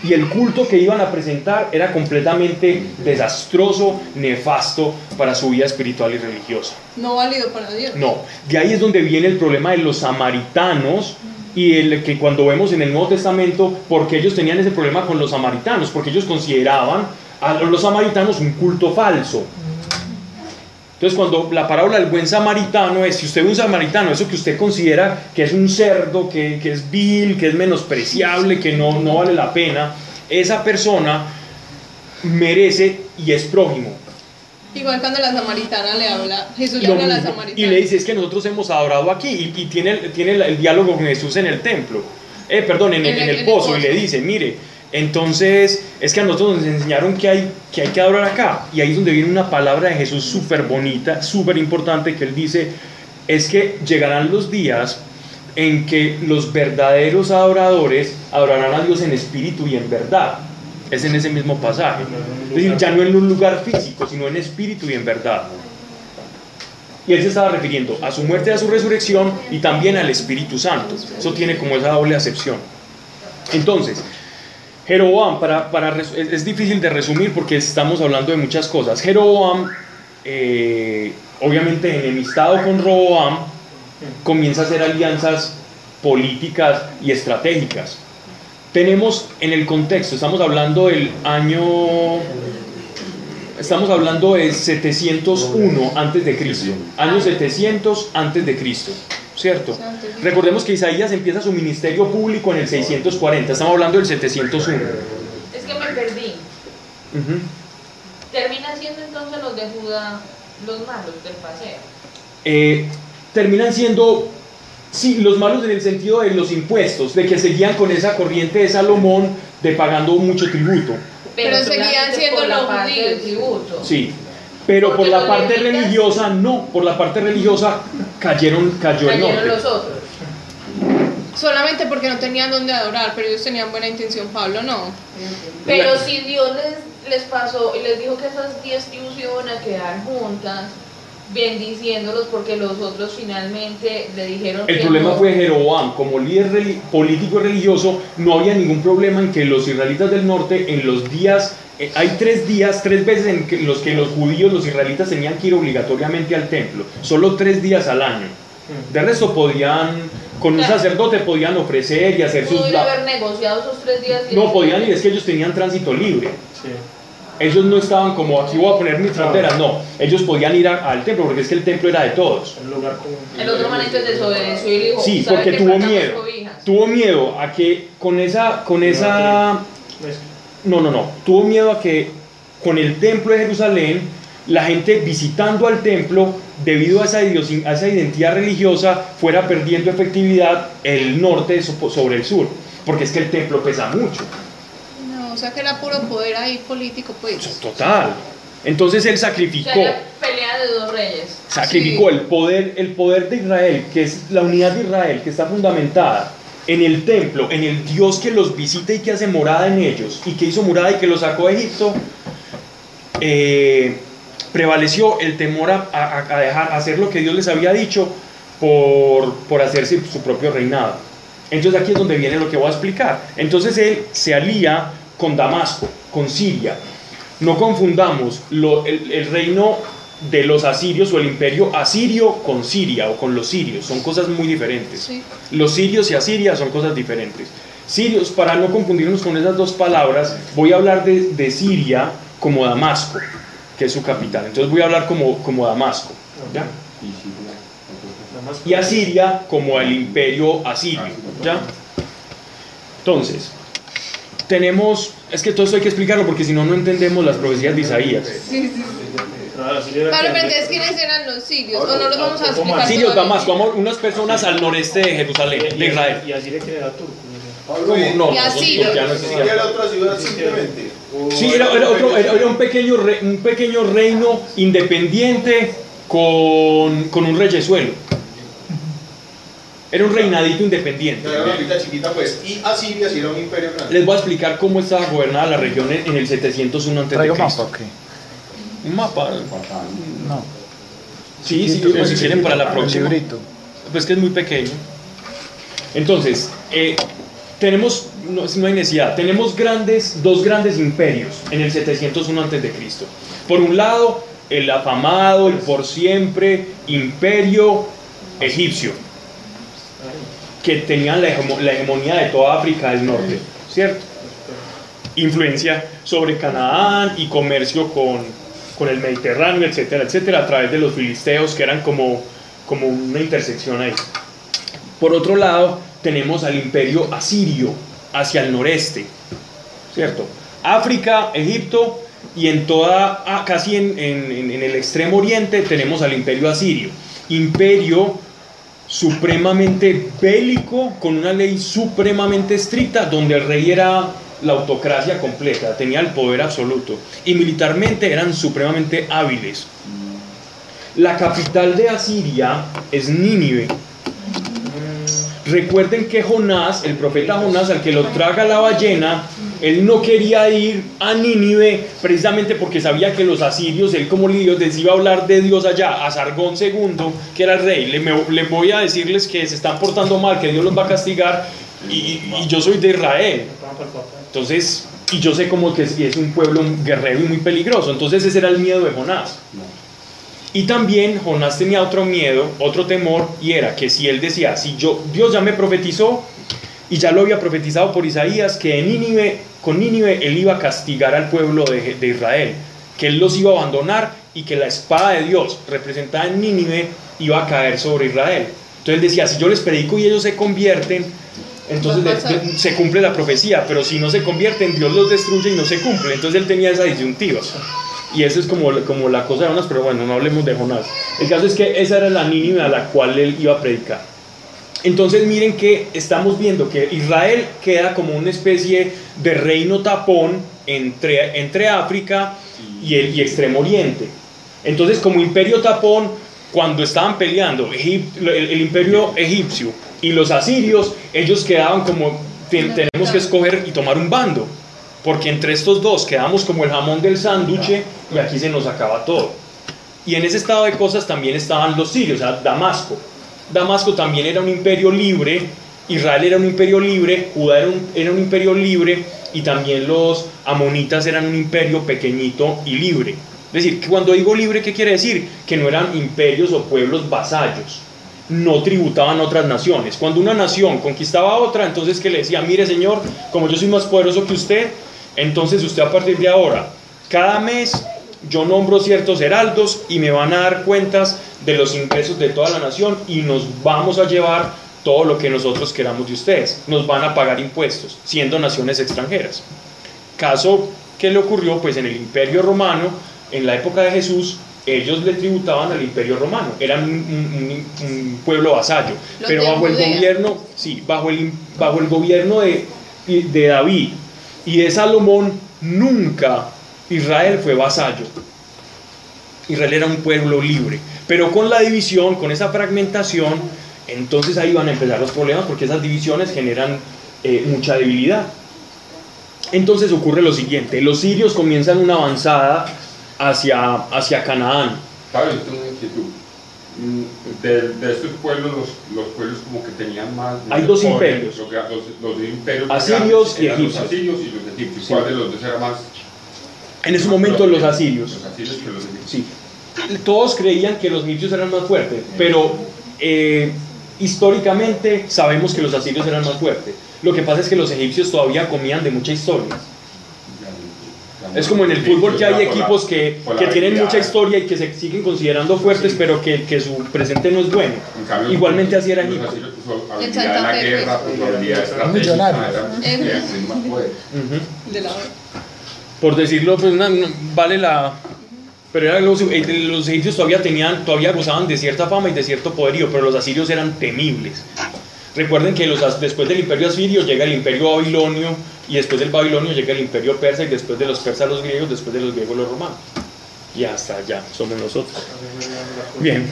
Y el culto que iban a presentar era completamente desastroso, nefasto para su vida espiritual y religiosa. No válido para Dios. No, de ahí es donde viene el problema de los samaritanos y el que cuando vemos en el Nuevo Testamento, porque ellos tenían ese problema con los samaritanos, porque ellos consideraban a los samaritanos un culto falso. Entonces, cuando la parábola del buen samaritano es, si usted ve un samaritano, eso que usted considera que es un cerdo, que, que es vil, que es menospreciable, que no, no vale la pena, esa persona merece y es prójimo. Igual cuando la samaritana le habla, Jesús le habla a la samaritana. Y le dice, es que nosotros hemos adorado aquí. Y, y tiene, el- tiene el, el diálogo con Jesús en el templo. Eh, perdón, en, el- En en el- el en el pozo. Y le dice, mire, entonces es que a nosotros nos enseñaron que hay, que hay que adorar acá. Y ahí es donde viene una palabra de Jesús súper bonita, súper importante, que él dice, es que llegarán los días en que los verdaderos adoradores adorarán a Dios en espíritu y en verdad. Es en ese mismo pasaje. Es decir, ya no en un lugar físico, sino en espíritu y en verdad. Y él se estaba refiriendo a su muerte a su resurrección y también al Espíritu Santo. Eso tiene como esa doble acepción. Entonces, Jeroboam, para, para es, es difícil de resumir porque estamos hablando de muchas cosas. Jeroboam, eh, obviamente enemistado con Roboam, comienza a hacer alianzas políticas y estratégicas. Tenemos en el contexto, estamos hablando del año Estamos hablando de 701 antes de Cristo, año 700 antes de Cristo, ¿cierto? Recordemos que Isaías empieza su ministerio público en el 640, estamos hablando del 701. Es que me perdí. Ujú. Termina siendo entonces los de Judá los malos del paseo. Eh, terminan siendo, sí, los malos en el sentido de los impuestos, de que seguían con esa corriente de Salomón de pagando mucho tributo, Pero seguían siendo por la los parte judíos. del tributo. sí. Pero por la parte levitas- religiosa, no, por la parte religiosa cayeron, cayó el Cayeron norte. los otros. Solamente porque no tenían donde adorar, pero ellos tenían buena intención, Pablo no. Pero si Dios les, les pasó y les dijo que esas 10 tribus iban a quedar juntas, bendiciéndolos porque los otros finalmente le dijeron El que problema no. fue Jeroboam, como líder reli- político y religioso, no había ningún problema en que los israelitas del norte, en los días, eh, hay tres días, tres veces en que- los que los judíos, los israelitas tenían que ir obligatoriamente al templo, solo tres días al año. De resto podían, con un sacerdote podían ofrecer y hacer sus... Pudo haber negociado esos tres días. y No podían ir, es que ellos tenían tránsito libre. Sí. Ellos no estaban como aquí voy a poner mis fronteras, no. Ellos podían ir a- al templo porque es que el templo era de todos. Un lugar común. El otro manito desobedeció y le dijo, Sí, "¿Sabe porque tuvo miedo. cobijas". Tuvo miedo a que con esa, con esa, Pues, no, no, no. Tuvo miedo a que con el templo de Jerusalén, la gente visitando al templo, debido a esa, idiosin- a esa identidad religiosa, fuera perdiendo efectividad el norte so- sobre el sur. Porque es que el templo pesa mucho. O sea que era puro poder ahí político, pues. Total. Entonces él O sea, sacrificó. era pelea de dos reyes. sacrificó Sí. el poder, el poder de Israel, que es la unidad de Israel, que está fundamentada en el templo, en el Dios que los visita y que hace morada en ellos, y que hizo morada y que los sacó de Egipto, eh, prevaleció el temor a, a- a dejar a hacer lo que Dios les había dicho por, por hacerse su propio reinado. Entonces aquí es donde viene lo que voy a explicar. Entonces él se alía con Damasco, con Siria. No confundamos lo- el, el reino de los asirios o el imperio asirio con Siria o con los sirios. Son cosas muy diferentes. Sí. Los sirios y Asiria son cosas diferentes. Sirios, para no confundirnos con esas dos palabras, voy a hablar de, de Siria como Damasco, que es su capital. Entonces voy a hablar como, como Damasco. ¿ya? Y Asiria como el imperio asirio. ¿ya? Entonces, tenemos, es que todo esto hay que explicarlo porque si no, no entendemos las profecías de Isaías. Sí, sí. Entonces, ¿quiénes eran los sirios? ¿O no los vamos a ¿Cómo explicar así? Sirios? Damasco, amor, unas personas al noreste de Jerusalén, de Israel. Y así le queda turco. ¿no? Pablo, ¿y- No, Y no, son asirios. turquianos, ¿y sí, era otra ciudad simplemente? ¿O Sí, era, era otro, era, era un, pequeño re- un pequeño reino independiente con, con un reyesuelo. Era un reinadito independiente. Era una chiquita, pues. Y Asiria sí era un imperio grande. Les voy a explicar cómo estaba gobernada la región en, en el 701 antes de Traigo Cristo. mapa, ok. Un mapa. No. Sí, sí, pues, si quieren para la El próxima. librito. Pues que es muy pequeño. Entonces, eh, tenemos, no, no hay necesidad, tenemos grandes, dos grandes imperios en el 701 antes de Cristo. Por un lado, el afamado y por siempre imperio egipcio, que tenía la, hegemo- la hegemonía de toda África del Norte, ¿cierto? Influencia sobre Canaán y comercio con, con el Mediterráneo, etcétera, etcétera, a través de los filisteos que eran como, como una intersección ahí. Por otro lado, tenemos al imperio asirio hacia el noreste, ¿cierto? África, Egipto y en toda, ah, casi en- en- en el extremo oriente tenemos al imperio asirio. Imperio supremamente bélico, con una ley supremamente estricta, donde el rey era la autocracia completa, tenía el poder absoluto. Y militarmente eran supremamente hábiles. La capital de Asiria es Nínive. Recuerden que Jonás, el profeta Jonás, al que lo traga la ballena, él no quería ir a Nínive precisamente porque sabía que los asirios, él como líder, les iba a hablar de Dios allá, a Sargón II, que era el rey. Le, voy a decirles que se están portando mal, que Dios los va a castigar y, yo soy de Israel. Entonces, y yo sé como que es un pueblo guerrero y muy peligroso. Entonces ese era el miedo de Jonás. Y también Jonás tenía otro miedo, otro temor, y era que si él decía, si yo, Dios ya me profetizó, y ya lo había profetizado por Isaías, que en Nínive, con Nínive él iba a castigar al pueblo de, de Israel, que él los iba a abandonar y que la espada de Dios representada en Nínive iba a caer sobre Israel. Entonces él decía, si yo les predico y ellos se convierten, entonces de- de- se cumple la profecía, pero si no se convierten, Dios los destruye y no se cumple. Entonces él tenía esa disyuntiva. Y eso es como, como la cosa de Jonás, pero bueno, no hablemos de Jonás. El caso es que esa era la Nínive a la cual él iba a predicar. Entonces miren que estamos viendo que Israel queda como una especie de reino tapón entre, entre África y el y Extremo Oriente. Entonces como imperio tapón, cuando estaban peleando el, el imperio egipcio y los asirios, ellos quedaban como, "Ten- tenemos que escoger y tomar un bando, porque entre estos dos quedamos como el jamón del sándwich y aquí se nos acaba todo. Y en ese estado de cosas también estaban los sirios, o sea, Damasco. Damasco también era un imperio libre, Israel era un imperio libre, Judá era un, imperio libre y también los amonitas eran un imperio pequeñito y libre. Es decir, cuando digo libre, ¿qué quiere decir? Que no eran imperios o pueblos vasallos, no tributaban a otras naciones. Cuando una nación conquistaba a otra, entonces que le decía, mire señor, como yo soy más poderoso que usted, entonces usted a partir de ahora, cada mes yo nombro ciertos heraldos y me van a dar cuentas de los ingresos de toda la nación y nos vamos a llevar todo lo que nosotros queramos de ustedes. Nos van a pagar impuestos, siendo naciones extranjeras. Caso que le ocurrió pues en el Imperio Romano, en la época de Jesús, ellos le tributaban al Imperio Romano, eran un, un- un- un pueblo vasallo, Los pero bajo el Judea. gobierno, sí, bajo el, bajo el gobierno de, de David y de Salomón, nunca Israel fue vasallo. Israel era un pueblo libre, pero con la división, con esa fragmentación, entonces ahí van a empezar los problemas porque esas divisiones generan eh, mucha debilidad. Entonces ocurre lo siguiente, los sirios comienzan una avanzada hacia, hacia Canaán. Pablo, yo tengo una inquietud. Mm, De, de estos pueblos, los, los pueblos como que tenían más... Hay dos imperios. Los, los, imperios Asirios y egipcios. Los asirios y los egipcios. Sí. ¿Cuál de los dos era más? En ese momento los asirios. Los asirios que los egipcios. Sí. todos creían que los egipcios eran más fuertes, pero eh, históricamente sabemos que los asirios eran más fuertes. Lo que pasa es que los egipcios todavía comían de mucha historia. Es como en el fútbol que hay equipos que, que tienen mucha historia y que se siguen considerando fuertes, pero que, que su presente no es bueno. Igualmente así era Egipto. pues, pues. pues, Millonarios. por decirlo, pues na- no- vale la... Pero era los, eh, los egipcios todavía tenían, todavía gozaban de cierta fama y de cierto poderío, pero los asirios eran temibles. Recuerden que los, después del imperio asirio llega el imperio babilonio y después del babilonio llega el imperio persa y después de los persas los griegos, después de los griegos los romanos. Y hasta allá somos nosotros. Bien.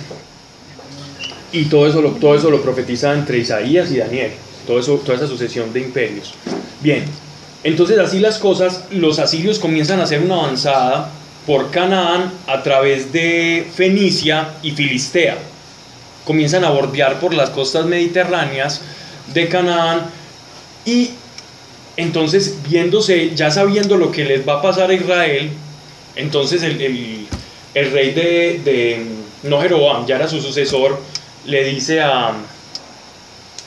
Y todo eso, lo, todo eso lo profetiza entre Isaías y Daniel. Todo eso, toda esa sucesión de imperios. Bien. Entonces así las cosas, los asirios comienzan a hacer una avanzada por Canaán a través de Fenicia y Filistea. Comienzan a bordear por las costas mediterráneas de Canaán y entonces viéndose, ya sabiendo lo que les va a pasar a Israel, entonces el, el- rey de, de no Jeroboam, ya era su sucesor, le dice a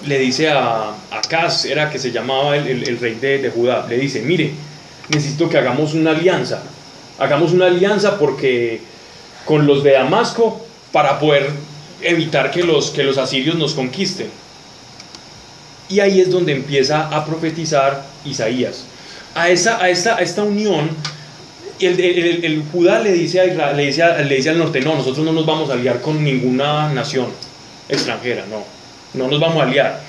le dice a Acaz, era que se llamaba el, el- rey de, de Judá, le dice, mire, necesito que hagamos una alianza, hagamos una alianza porque con los de Damasco para poder evitar que los, que los asirios nos conquisten. Y ahí es donde empieza a profetizar Isaías. A, esa, a, esta, a esta unión, el, el- el- Judá le dice, a le, dice a- le dice al norte, no, nosotros no nos vamos a aliar con ninguna nación extranjera, no, no nos vamos a aliar.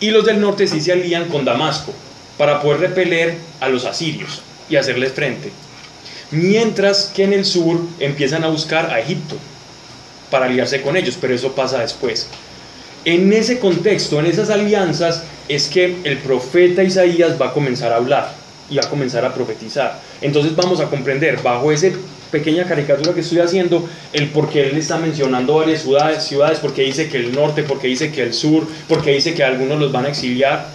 Y los del norte sí se alían con Damasco para poder repeler a los asirios y hacerles frente. Mientras que en el sur empiezan a buscar a Egipto para aliarse con ellos, pero eso pasa después. En ese contexto, en esas alianzas, es que el profeta Isaías va a comenzar a hablar y a comenzar a profetizar. Entonces vamos a comprender bajo esa pequeña caricatura que estoy haciendo el por qué él está mencionando varias ciudades, ciudades, porque dice que el norte, porque dice que el sur, porque dice que algunos los van a exiliar.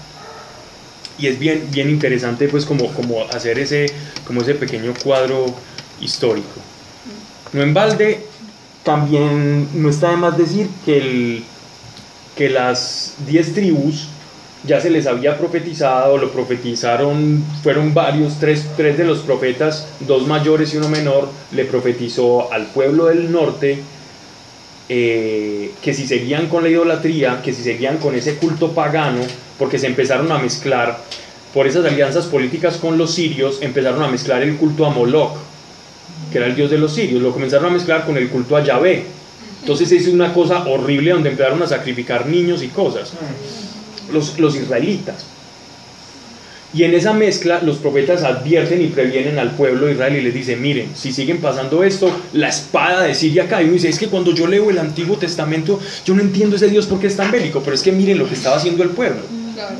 Y es bien, bien interesante pues como, como hacer ese, como ese pequeño cuadro histórico. No en balde, también no está de más decir que, el, que las 10 tribus ya se les había profetizado, lo profetizaron, fueron varios, tres, tres de los profetas, dos mayores y uno menor, le profetizó al pueblo del norte eh, que si seguían con la idolatría, que si seguían con ese culto pagano, porque se empezaron a mezclar, por esas alianzas políticas con los sirios, empezaron a mezclar el culto a Moloch, que era el dios de los sirios, lo comenzaron a mezclar con el culto a Yahvé. Entonces hizo una cosa horrible donde empezaron a sacrificar niños y cosas, los, los israelitas. Y en esa mezcla los profetas advierten y previenen al pueblo de Israel y les dicen, miren, si siguen pasando esto, la espada de Siria cae. Y uno dice, es que cuando yo leo el Antiguo Testamento, yo no entiendo ese Dios porque es tan bélico, pero es que miren lo que estaba haciendo el pueblo. Claro.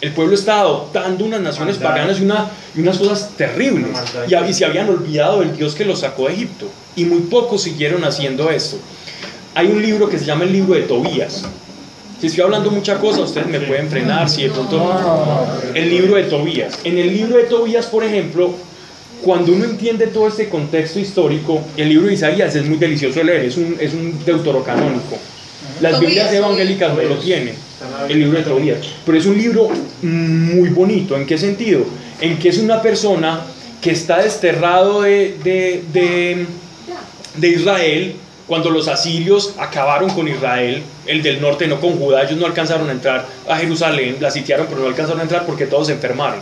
El pueblo estaba adoptando unas naciones Maldad. paganas y, una, y unas cosas terribles. Y, y se habían olvidado del Dios que los sacó de Egipto. Y muy pocos siguieron haciendo esto. Hay un libro que se llama el libro de Tobías. Si estoy hablando mucha cosa, ustedes me pueden frenar si de pronto... El libro de Tobías. En el libro de Tobías, por ejemplo, cuando uno entiende todo este contexto histórico, el libro de Isaías es muy delicioso de leer, es un, es un deuterocanónico. Las Biblias evangélicas no lo tienen, el libro de Tobías. Pero es un libro muy bonito. ¿En qué sentido? En que es una persona que está desterrado de, de, de, de Israel cuando los asirios acabaron con Israel, el del norte no con Judá, ellos no alcanzaron a entrar a Jerusalén, la sitiaron pero no alcanzaron a entrar porque todos se enfermaron.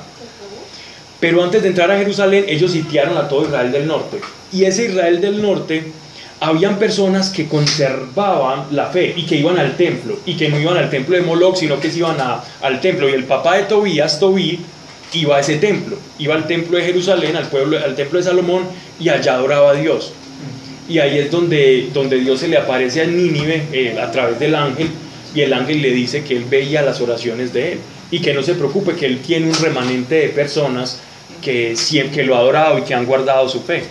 Pero antes de entrar a Jerusalén, ellos sitiaron a todo Israel del norte. Y ese Israel del norte, habían personas que conservaban la fe y que iban al templo, y que no iban al templo de Moloch, sino que se iban a- al templo. Y el papá de Tobías, Tobí, iba a ese templo, iba al templo de Jerusalén, al, pueblo, al templo de Salomón, y allá adoraba a Dios. Y ahí es donde, donde Dios se le aparece a Nínive eh, a través del ángel, y el ángel le dice que él veía las oraciones de él, y que no se preocupe, que él tiene un remanente de personas que, que lo ha adorado y que han guardado su fe.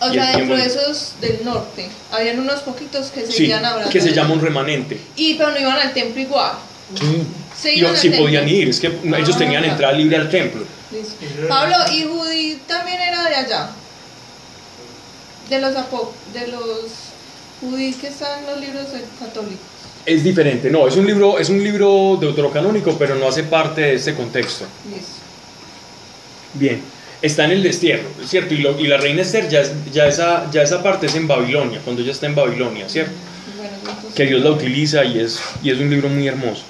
O Y sea, dentro de esos del norte, habían unos poquitos que Sí, seguían abrazando. que se llama un remanente. Y pero no iban al templo igual. Sí. Se iban templo. podían ir, es que ellos Ah, tenían ya. entrada libre al templo. Pablo, ¿y Judí también era de allá? De los apo de los judíos que están en los libros católicos. Es diferente, no, es un libro, es un libro deuterocanónico, pero no hace parte de este contexto. Listo. Bien, está en el destierro, ¿cierto? Y, lo- y la reina Esther, ya, ya, esa, ya esa parte es en Babilonia, cuando ella está en Babilonia, ¿cierto? Bueno, entonces, Que Dios la utiliza y es, y es un libro muy hermoso.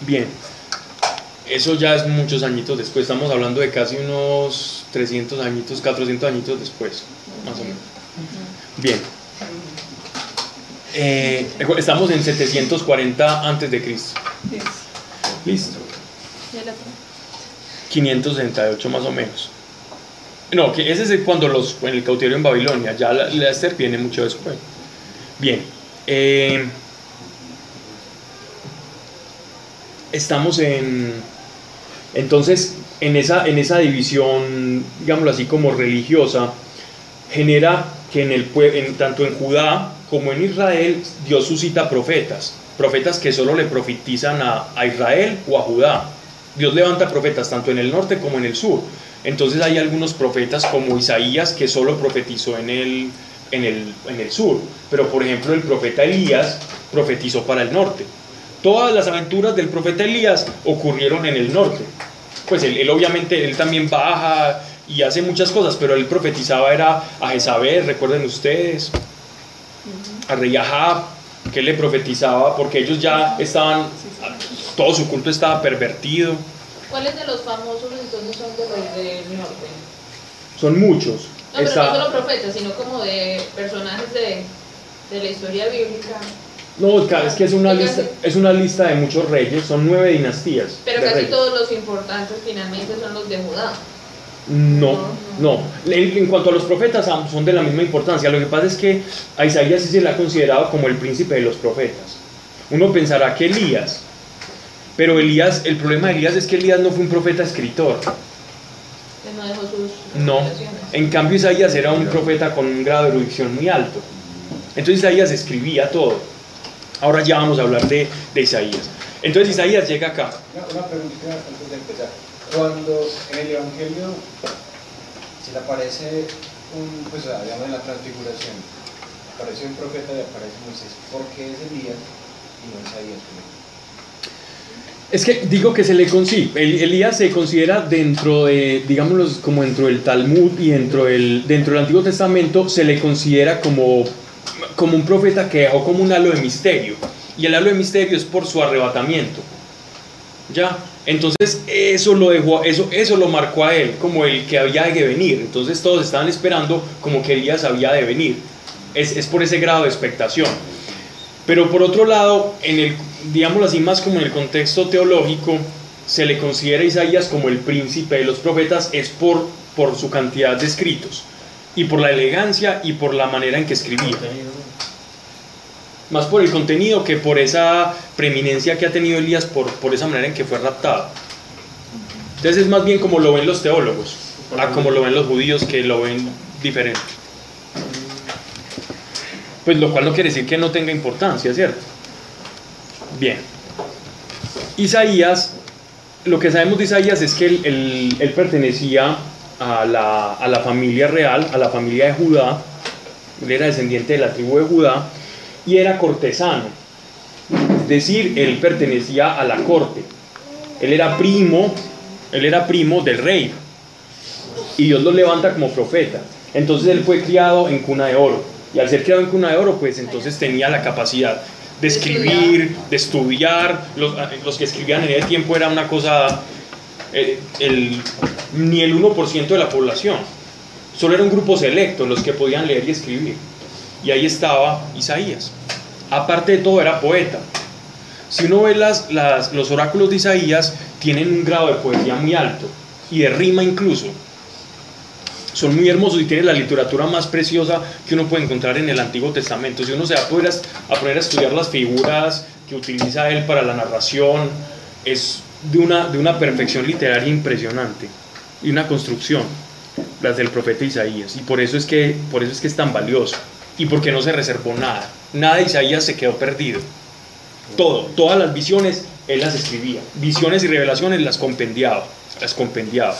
Bien, eso ya es muchos añitos después, estamos hablando de casi unos 300 añitos, 400 añitos después, más o menos. Bien. Eh, estamos en 740 antes de Cristo. listo. Listo. Ya la tengo. 568 más o menos. No, que ese es cuando los en el cautiverio en Babilonia, ya la, la Esther viene mucho después. Bien, eh, estamos en entonces en esa en esa división, digámoslo así como religiosa, genera que en el en, tanto en Judá como en Israel Dios suscita profetas, profetas que solo le profetizan a, a Israel o a Judá. Dios levanta profetas tanto en el norte como en el sur. Entonces hay algunos profetas como Isaías que solo profetizó en el, en el, en el sur. Pero por ejemplo el profeta Elías profetizó para el norte. Todas las aventuras del profeta Elías ocurrieron en el norte. Pues él, él obviamente, él también baja y hace muchas cosas, pero él profetizaba era a Jezabel, recuerden ustedes, a rey Ahab, que le profetizaba porque ellos ya estaban, todo su culto estaba pervertido. ¿Cuáles de los famosos entonces son de los del norte? Son muchos. No, pero Está- no solo profetas, sino como de personajes de, de la historia bíblica. no, es que es una, lista, es una lista de muchos reyes, son nueve dinastías. Pero casi reyes. todos los importantes finalmente son los de Judá. No, no. En, en cuanto a los profetas ambos son de la misma importancia. Lo que pasa es que a Isaías sí se le ha considerado como el príncipe de los profetas. Uno pensará que Elías, pero Elías, el problema de Elías es que Elías no fue un profeta escritor. no dejó sus No. revelaciones. En cambio Isaías era un profeta con un grado de erudición muy alto. Entonces Isaías escribía todo. Ahora ya vamos a hablar de, de Isaías. Entonces Isaías llega acá. Una, una preguntita antes de empezar. Cuando en el Evangelio se le aparece un, pues digamos en la transfiguración, aparece un profeta y aparece Moisés, ¿por qué es Elías y no Isaías? Es que digo que se le consigue. Elías se considera dentro de, digámoslo, como dentro del Talmud y dentro del, dentro del Antiguo Testamento, se le considera como, como un profeta que dejó como un halo de misterio. Y el halo de misterio es por su arrebatamiento. ¿Ya? Entonces eso lo dejó, eso, eso lo marcó a él como el que había de venir. Entonces todos estaban esperando como que Elías había de venir. Es, es por ese grado de expectación. Pero por otro lado, en el, digámoslo así, más como en el contexto teológico, se le considera a Isaías como el príncipe de los profetas, es por, por su cantidad de escritos, y por la elegancia y por la manera en que escribía. Más por el contenido que por esa preeminencia que ha tenido Elías, por, por esa manera en que fue raptado. Entonces es más bien como lo ven los teólogos, a como lo ven los judíos que lo ven diferente. Pues lo cual no quiere decir que no tenga importancia, ¿cierto? Bien. Isaías, lo que sabemos de Isaías es que él, él- pertenecía a la, a la familia real, a la familia de Judá, él era descendiente de la tribu de Judá y era cortesano, es decir, él pertenecía a la corte, él era primo, él era primo del rey y Dios lo levanta como profeta. Entonces él fue criado en cuna de oro. Y al ser criado en cuna de oro, pues entonces tenía la capacidad de escribir, de estudiar. Los, los que escribían en ese tiempo era una cosa, eh, el- ni el 1% de la población. Solo era un grupo selecto los que podían leer y escribir. Y ahí estaba Isaías. Aparte de todo, era poeta. Si uno ve las, los oráculos de Isaías, tienen un grado de poesía muy alto y de rima incluso. Son muy hermosos y tienen la literatura más preciosa que uno puede encontrar en el Antiguo Testamento. Si uno se va a poder a, a poner a estudiar las figuras que utiliza él para la narración, es de una, de una perfección literaria impresionante y una construcción, las del profeta Isaías. Y por eso es que, por eso es, que es tan valioso y porque no se reservó nada. Nada de Isaías se quedó perdido. Todo, todas las visiones, él las escribía. Visiones y revelaciones las compendiaba, las compendiaba.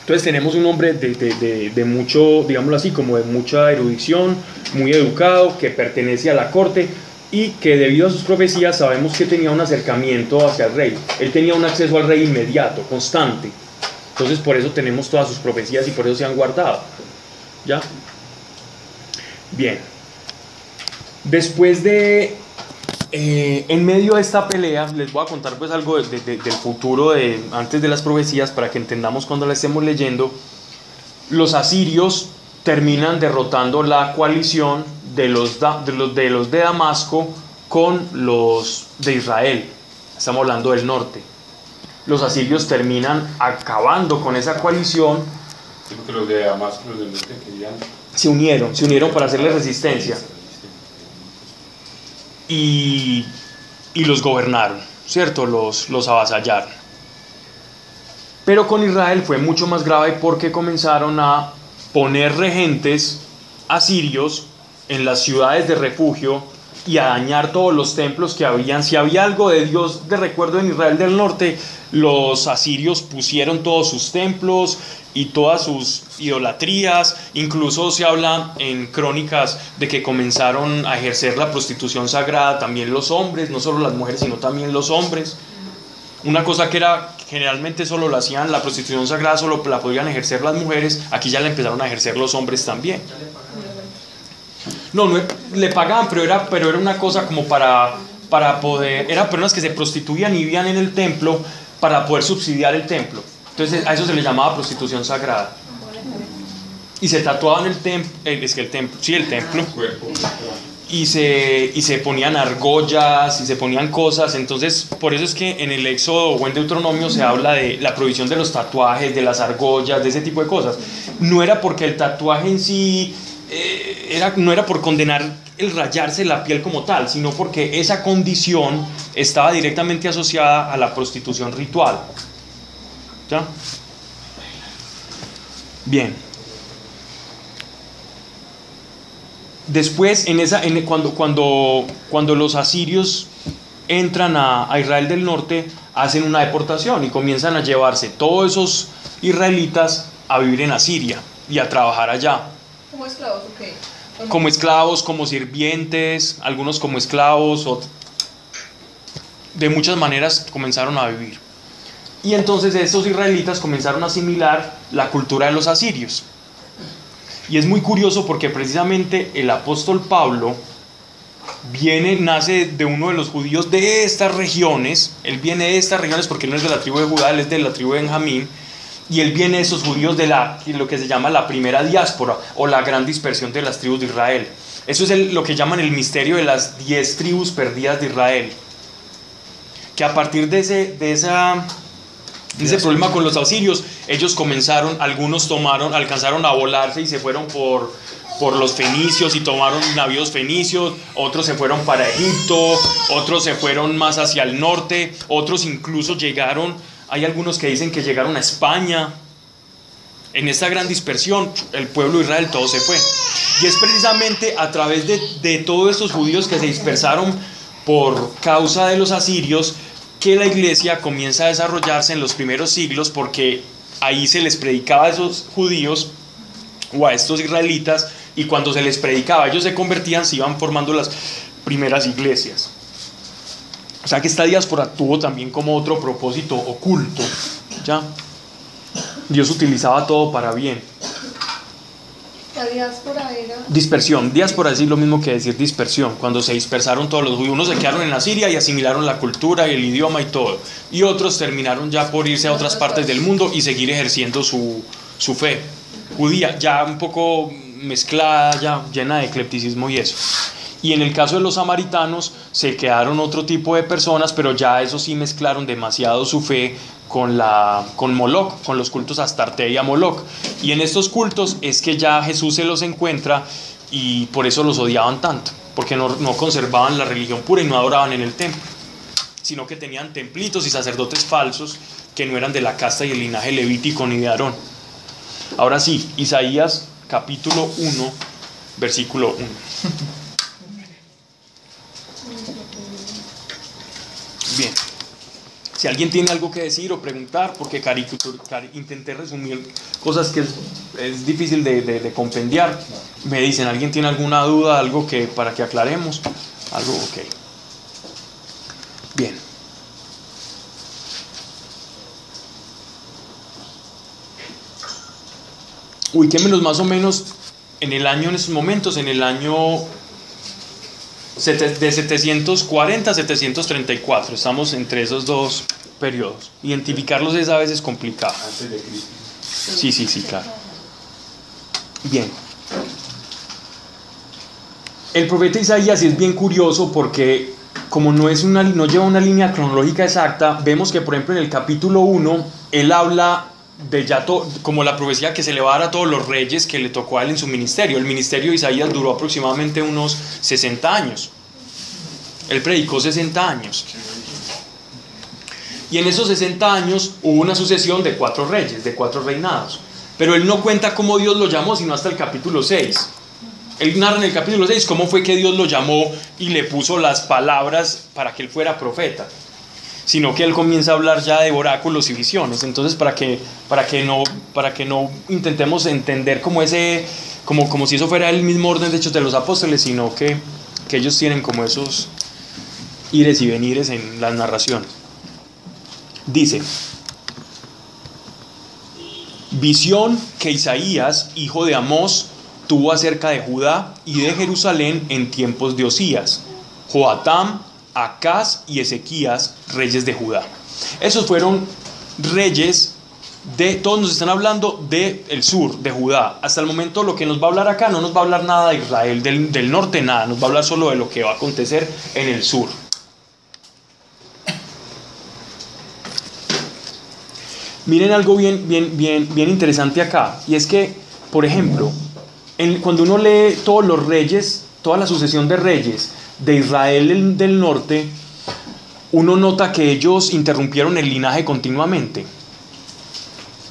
Entonces tenemos un hombre de, de- de- de mucho, digámoslo así, como de mucha erudición, muy educado, que pertenece a la corte y que debido a sus profecías sabemos que tenía un acercamiento hacia el rey. Él tenía un acceso al rey inmediato, constante. Entonces por eso tenemos todas sus profecías y por eso se han guardado. ¿Ya? Bien. Después de, eh, en medio de esta pelea, les voy a contar pues algo de- de- del futuro de, antes de las profecías para que entendamos cuando la estemos leyendo. Los asirios terminan derrotando la coalición de los, de los de los de Damasco con los de Israel. Estamos hablando del norte. Los asirios terminan acabando con esa coalición, Sí, porque los de Damasco, los del norte querían. Se unieron, se unieron para hacerle resistencia. y, y los gobernaron, ¿cierto? Los, los avasallaron. Pero con Israel fue mucho más grave porque comenzaron a poner regentes asirios en las ciudades de refugio y a dañar todos los templos que habían. Si había algo de Dios de recuerdo en Israel del norte, los asirios pusieron todos sus templos y todas sus idolatrías. Incluso se habla en crónicas de que comenzaron a ejercer la prostitución sagrada también los hombres, no solo las mujeres, sino también los hombres. Una cosa que era generalmente solo lo hacían, la prostitución sagrada solo la podían ejercer las mujeres, aquí ya la empezaron a ejercer los hombres también. No, le pagaban, pero era, pero era una cosa como para, para poder, eran personas que se prostituían y vivían en el templo para poder subsidiar el templo. Entonces a eso se le llamaba prostitución sagrada. Y se tatuaban el templo, es que el templo, sí, el templo, y se, y se ponían argollas y se ponían cosas. Entonces, por eso es que en el Éxodo o en Deuteronomio se habla de la prohibición de los tatuajes, de las argollas, de ese tipo de cosas. No era porque el tatuaje en sí eh, era, no era por condenar el rayarse la piel como tal, sino porque esa condición estaba directamente asociada a la prostitución ritual. ¿Ya? Bien. Después, en esa, cuando, cuando, cuando los asirios entran a, a, Israel del norte, hacen una deportación y comienzan a llevarse todos esos israelitas a vivir en Asiria y a trabajar allá. ¿Como esclavos como sirvientes, algunos como esclavos, de muchas maneras comenzaron a vivir. Y entonces estos israelitas comenzaron a asimilar la cultura de los asirios. Y es muy curioso porque precisamente el apóstol Pablo viene, nace de uno de los judíos de estas regiones. Él viene de estas regiones porque él no es de la tribu de Judá, él es de la tribu de Benjamín. Y él viene de esos judíos de la, lo que se llama la primera diáspora o la gran dispersión de las tribus de Israel. Eso es el, lo que llaman el misterio de las diez tribus perdidas de Israel. Que a partir de ese, de esa, ese problema con los asirios, ellos comenzaron, algunos tomaron, alcanzaron a volarse y se fueron por, por los fenicios y tomaron navíos fenicios, otros se fueron para Egipto, otros se fueron más hacia el norte, otros incluso llegaron, hay algunos que dicen que llegaron a España. En esta gran dispersión, el pueblo de Israel todo se fue. Y es precisamente a través de, de todos estos judíos que se dispersaron por causa de los asirios que la iglesia comienza a desarrollarse en los primeros siglos porque ahí se les predicaba a esos judíos o a estos israelitas y cuando se les predicaba ellos se convertían, se iban formando las primeras iglesias. O sea que esta diáspora tuvo también como otro propósito oculto, ¿ya? Dios utilizaba todo para bien. La diáspora era. Dispersión. Diáspora es lo mismo que decir dispersión. Cuando se dispersaron todos los judíos, unos se quedaron en Asiria y asimilaron la cultura y el idioma y todo. Y otros terminaron ya por irse a otras partes del mundo y seguir ejerciendo su, su fe judía, ya un poco mezclada, ya llena de eclecticismo y eso. Y en el caso de los samaritanos se quedaron otro tipo de personas, pero ya eso sí mezclaron demasiado su fe con, la, con Moloch, con los cultos Astarte y a Moloch. Y en estos cultos es que ya Jesús se los encuentra y por eso los odiaban tanto, porque no, no conservaban la religión pura y no adoraban en el templo, sino que tenían templitos y sacerdotes falsos que no eran de la casta y el linaje levítico ni de Aarón. Ahora sí, Isaías capítulo 1, versículo 1. Bien. Si alguien tiene algo que decir o preguntar, porque intenté resumir cosas que es, es difícil de, de- compendiar, me dicen, ¿alguien tiene alguna duda, algo que para que aclaremos? Algo, ok. Bien. Ubiquémonos más o menos en el año, en estos momentos, en el año de 740 a 734. Estamos entre esos dos periodos. Identificarlos es a veces complicado. Antes de Cristo. Sí, sí, sí, claro. Bien. El profeta Isaías es bien curioso porque como no, es una, no lleva una línea cronológica exacta, vemos que por ejemplo en el capítulo 1 él habla de ya to- como la profecía que se le va a dar a todos los reyes que le tocó a él en su ministerio. El ministerio de Isaías duró aproximadamente unos 60 años. Él predicó 60 años. Y en esos 60 años hubo una sucesión de cuatro reyes, de cuatro reinados. Pero él no cuenta cómo Dios lo llamó, sino hasta el capítulo 6. Él narra en el capítulo 6 cómo fue que Dios lo llamó y le puso las palabras para que él fuera profeta. Sino que él comienza a hablar ya de oráculos y visiones. Entonces, para que, para que, no, para que no intentemos entender como, ese, como, como si eso fuera el mismo orden de hechos de los apóstoles, sino que, que ellos tienen como esos ires y venires en las narraciones. Dice, visión que Isaías, hijo de Amós, tuvo acerca de Judá y de Jerusalén en tiempos de Osías, Joatam, Acaz y Ezequías, reyes de Judá. Esos fueron reyes de, todos nos están hablando del el sur, de Judá. Hasta el momento lo que nos va a hablar acá no nos va a hablar nada de Israel, del, del norte nada, nos va a hablar solo de lo que va a acontecer en el sur. Miren algo bien, bien, bien, bien interesante acá, y es que, por ejemplo, cuando uno lee todos los reyes, toda la sucesión de reyes de Israel del, norte, uno nota que ellos interrumpieron el linaje continuamente.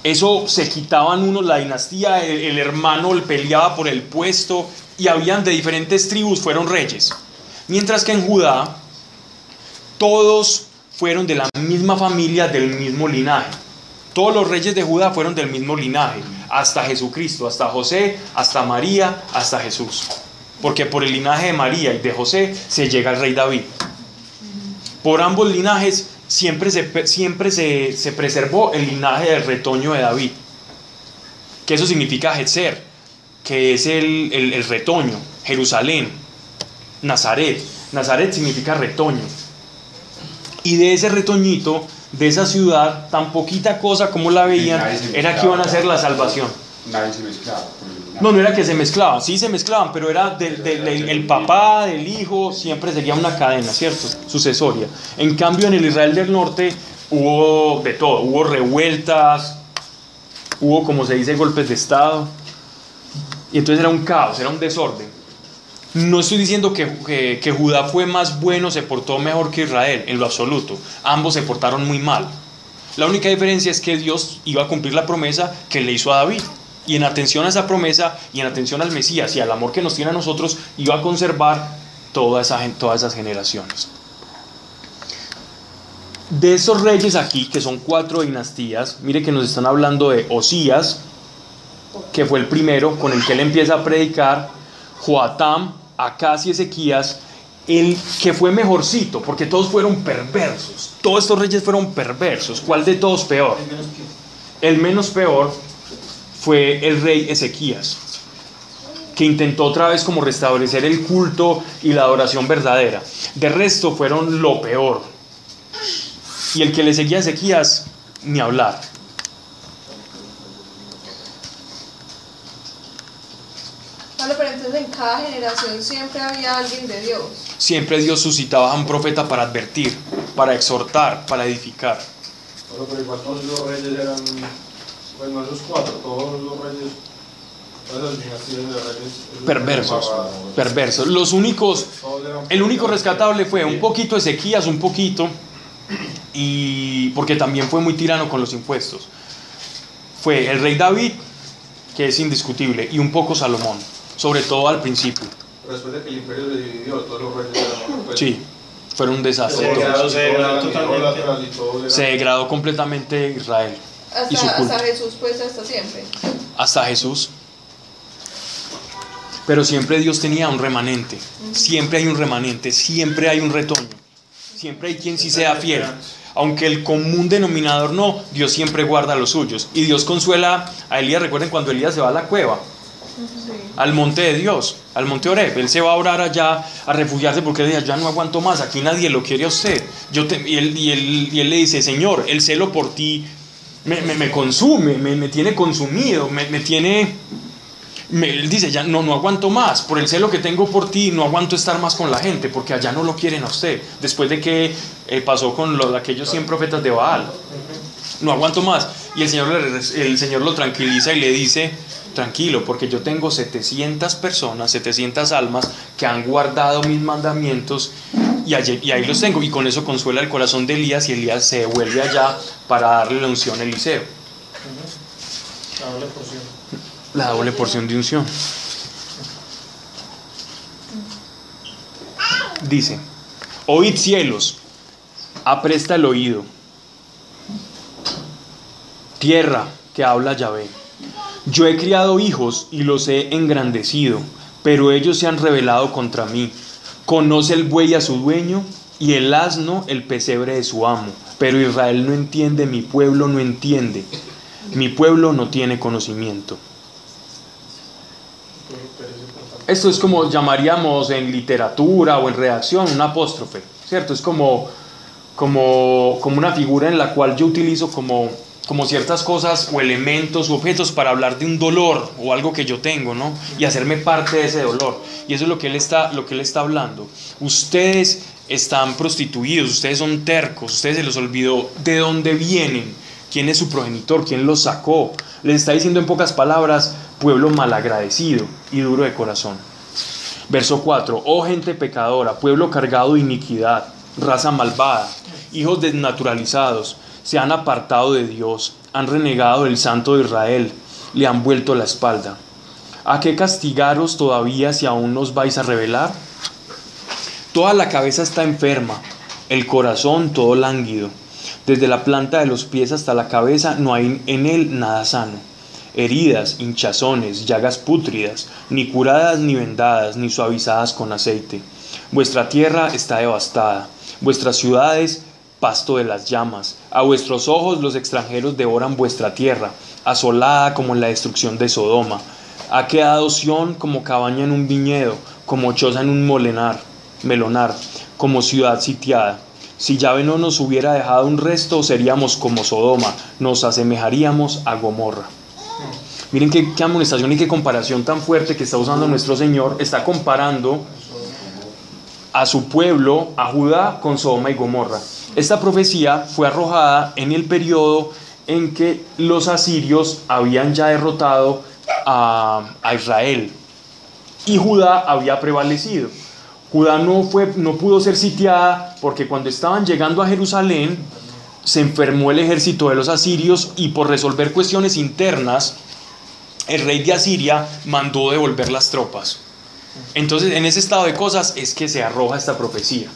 Eso se quitaban unos la dinastía, el, el hermano el peleaba por el puesto y habían de diferentes tribus, fueron reyes. Mientras que en Judá, todos fueron de la misma familia, del mismo linaje. Todos los reyes de Judá fueron del mismo linaje, hasta Jesucristo, hasta José, hasta María, hasta Jesús. Porque por el linaje de María y de José se llega al rey David. Por ambos linajes siempre se, siempre se, se preservó el linaje del retoño de David. Que eso significa Hetzer, que es el, el- el retoño, Jerusalén, Nazaret. Nazaret significa retoño. Y de ese retoñito, de esa ciudad, tan poquita cosa como la veían, era que iban a hacer la salvación. Nadie se mezclaba. No, no era que se mezclaban, sí se mezclaban, pero era del, el papá, del hijo, siempre seguía una cadena, ¿cierto? Sucesoria. En cambio, en el Israel del Norte hubo de todo, hubo revueltas, hubo, como se dice, golpes de Estado, y entonces era un caos, era un desorden. No estoy diciendo que- que Judá fue más bueno, se portó mejor que Israel, en lo absoluto. Ambos se portaron muy mal. La única diferencia es que Dios iba a cumplir la promesa que le hizo a David. Y en atención a esa promesa y en atención al Mesías y al amor que nos tiene a nosotros, iba a conservar toda esa todas esas generaciones. De esos reyes aquí, que son cuatro dinastías, mire que nos están hablando de Osías, que fue el primero con el que él empieza a predicar, Joatam, Acaz y Ezequías, el que fue mejorcito, porque todos fueron perversos. Todos estos reyes fueron perversos. ¿Cuál de todos peor? El menos peor fue el rey Ezequías, que intentó otra vez como restablecer el culto y la adoración verdadera. De resto fueron lo peor. Y el que le seguía a Ezequías, ni hablar. Vale, pero entonces en cada generación siempre había alguien de Dios. Siempre Dios suscitaba a un profeta para advertir, para exhortar, para edificar. Bueno, pero igual todos los reyes eran, bueno, esos cuatro, todos los reyes, todas las dinastías de reyes. esos Perversos, perversos. Los únicos, el único rescatable fue un poquito Ezequías, un poquito, y porque también fue muy tirano con los impuestos. Fue el rey David, que es indiscutible, y un poco Salomón, sobre todo al principio. Después de que el imperio se dividió, todos los reyes eran pues, Sí, fueron un desastre Se degradó, Se degradó completamente Israel y su Hasta, culto. hasta Jesús pues hasta siempre. hasta Jesús. Pero siempre Dios tenía un remanente. Siempre hay un remanente, siempre hay un retoño. Siempre hay quien sí sea fiel. Aunque el común denominador no, Dios siempre guarda a los suyos. Y Dios consuela a Elías. Recuerden cuando Elías se va a la cueva, al monte de Dios, al monte Oreb. Él se va a orar allá, a refugiarse porque él dice, ya no aguanto más, aquí nadie lo quiere a usted. Yo te- y, él, y, él, y él le dice, Señor, el celo por ti me, me- me consume, me, me tiene consumido, me, tiene... él dice, ya no, no aguanto más, por el celo que tengo por ti, no aguanto estar más con la gente, porque allá no lo quieren a usted. Después de que eh, pasó con los, aquellos 100 profetas de Baal, no aguanto más. Y el Señor, el Señor lo tranquiliza y le dice, tranquilo, porque yo tengo 700 personas, 700 almas que han guardado mis mandamientos y, allí- y ahí los tengo. Y con eso consuela el corazón de Elías y Elías se devuelve allá para darle la unción a Eliseo. La doble porción. La doble porción de unción. Dice, oíd cielos, apresta el oído. Tierra que habla Yahvé. Yo he criado hijos y los he engrandecido, pero ellos se han rebelado contra mí. Conoce el buey a su dueño y el asno el pesebre de su amo. Pero Israel no entiende, mi pueblo no entiende. Mi pueblo no tiene conocimiento. Esto es como llamaríamos en literatura o en redacción un apóstrofe, ¿cierto? Es como, como, como una figura en la cual yo utilizo como, como ciertas cosas o elementos o objetos para hablar de un dolor o algo que yo tengo, ¿no? Y hacerme parte de ese dolor. Y eso es lo que él está, lo que él está hablando. Ustedes están prostituidos, ustedes son tercos, ustedes se les olvidó de dónde vienen, quién es su progenitor, quién los sacó. Les está diciendo en pocas palabras, pueblo malagradecido y duro de corazón. Verso 4, oh gente pecadora, pueblo cargado de iniquidad, raza malvada, hijos desnaturalizados, se han apartado de Dios, han renegado del Santo de Israel, le han vuelto la espalda. ¿A qué castigaros todavía si aún nos vais a revelar? Toda la cabeza está enferma, el corazón todo lánguido. Desde la planta de los pies hasta la cabeza no hay en él nada sano. Heridas, hinchazones, llagas pútridas, ni curadas ni vendadas, ni suavizadas con aceite. Vuestra tierra está devastada, vuestras ciudades pasto de las llamas. A vuestros ojos los extranjeros devoran vuestra tierra, asolada como en la destrucción de Sodoma. Ha quedado Sión como cabaña en un viñedo, como choza en un molenar, melonar, como ciudad sitiada. Si Yahvé no nos hubiera dejado un resto, seríamos como Sodoma, nos asemejaríamos a Gomorra. Miren qué, qué amonestación y qué comparación tan fuerte que está usando nuestro Señor. Está comparando a su pueblo, a Judá, con Sodoma y Gomorra. Esta profecía fue arrojada en el periodo en que los asirios habían ya derrotado a, a Israel y Judá había prevalecido. Judá no, fue, no pudo ser sitiada porque cuando estaban llegando a Jerusalén se enfermó el ejército de los asirios y por resolver cuestiones internas el rey de Asiria mandó devolver las tropas. Entonces en ese estado de cosas es que se arroja esta profecía.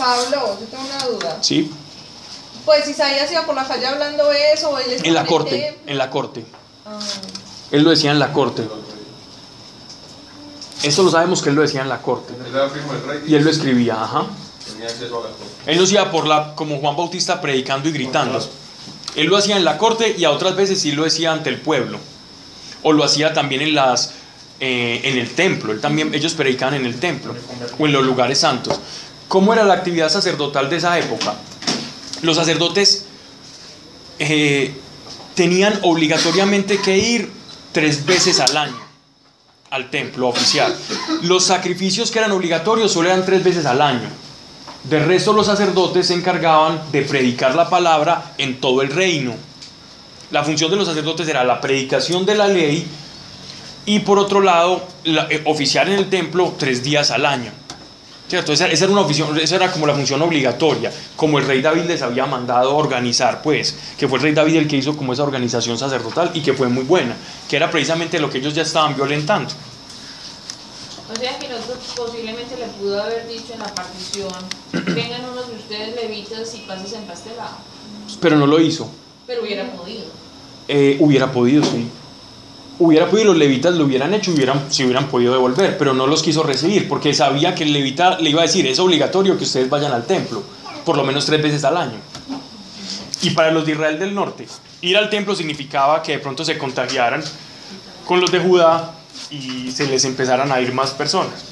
Pablo, yo tengo una duda. ¿Sí? Pues Isaías iba por la calle hablando eso, él En la corte, en la corte. Ah, Él lo decía en la corte. Eso lo sabemos que él lo decía en la corte. Él era primo del rey Y él lo escribía, ajá. tenía acceso a la corte. Él lo hacía por la, como Juan Bautista predicando y gritando. Él lo hacía en la corte y a otras veces sí lo decía ante el pueblo. O lo hacía también en las eh, en el templo. Él también, ellos predicaban en el templo o en los lugares santos. ¿Cómo era la actividad sacerdotal de esa época? Los sacerdotes eh, tenían obligatoriamente que ir tres veces al año al templo oficial. Los sacrificios que eran obligatorios solo eran tres veces al año. De resto los sacerdotes se encargaban de predicar la palabra en todo el reino. La función de los sacerdotes era la predicación de la ley y por otro lado la- eh, oficiar en el templo tres días al año. ¿Cierto? Esa, esa era una oficio- esa era como la función obligatoria, como el rey David les había mandado organizar, pues, que fue el rey David el que hizo como esa organización sacerdotal y que fue muy buena, que era precisamente lo que ellos ya estaban violentando. O sea que nosotros posiblemente le pudo haber dicho en la partición, vengan unos de ustedes levitas y pases en pastelado. Pero no lo hizo. Pero hubiera podido. Eh, hubiera podido, sí. Hubiera podido, los levitas lo hubieran hecho, hubieran, si hubieran podido devolver, pero no los quiso recibir, porque sabía que el levita le iba a decir, es obligatorio que ustedes vayan al templo, por lo menos tres veces al año. Y para los de Israel del norte, ir al templo significaba que de pronto se contagiaran con los de Judá y se les empezaran a ir más personas.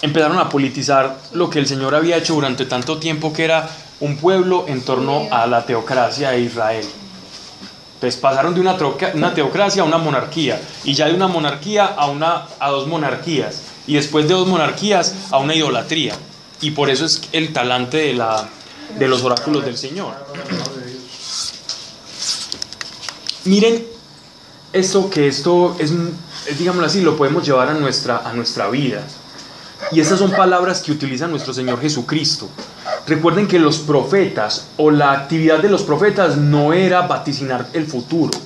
Empezaron a politizar lo que el Señor había hecho durante tanto tiempo, que era un pueblo en torno a la teocracia de Israel. Entonces pasaron de una, una teocracia a una monarquía, y ya de una monarquía a, una, a dos monarquías, y después de dos monarquías a una idolatría. Y por eso es el talante de, la, de los oráculos del Señor. Miren esto que esto es, es, digámoslo así, lo podemos llevar a nuestra, a nuestra vida. Y estas son palabras que utiliza nuestro Señor Jesucristo. Recuerden que los profetas o la actividad de los profetas no era vaticinar el futuro.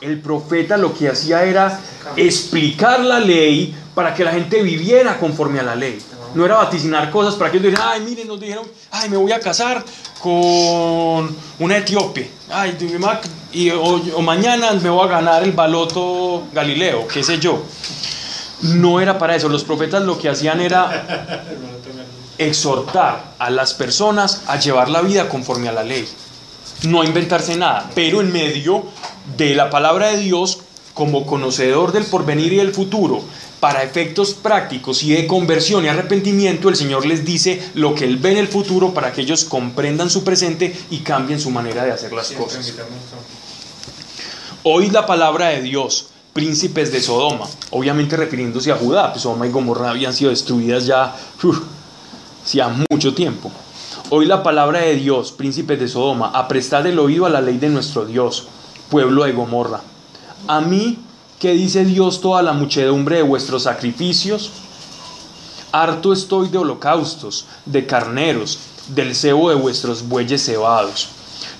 El profeta lo que hacía era explicar la ley para que la gente viviera conforme a la ley. No era vaticinar cosas para que ellos dijeran, ay, miren, nos dijeron, ay, me voy a casar con una etíope. Ay, y, o, o mañana me voy a ganar el baloto Galileo, qué sé yo. No era para eso. Los profetas lo que hacían era exhortar a las personas a llevar la vida conforme a la ley. No inventarse nada, pero en medio de la palabra de Dios, como conocedor del porvenir y del futuro, para efectos prácticos y de conversión y arrepentimiento, el Señor les dice lo que Él ve en el futuro para que ellos comprendan su presente y cambien su manera de hacer las cosas. Oíd la palabra de Dios, príncipes de Sodoma, obviamente refiriéndose a Judá, pues Sodoma y Gomorra habían sido destruidas ya hacía mucho tiempo. Hoy la palabra de Dios, príncipes de Sodoma, aprestad el oído a la ley de nuestro Dios, pueblo de Gomorra. A mí, ¿qué dice Dios toda la muchedumbre de vuestros sacrificios? Harto estoy de holocaustos, de carneros, del cebo de vuestros bueyes cebados.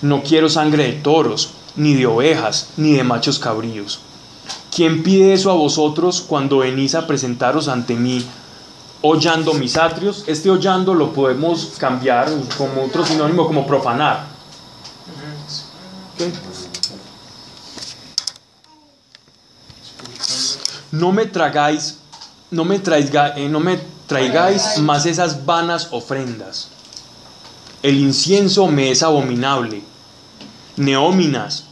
No quiero sangre de toros, ni de ovejas, ni de machos cabríos. ¿Quién pide eso a vosotros cuando venís a presentaros ante mí hollando mis atrios? Este hollando lo podemos cambiar como otro sinónimo, como profanar. No me tragáis, no me, traiga, eh, no me traigáis más esas vanas ofrendas. El incienso me es abominable. Neóminas.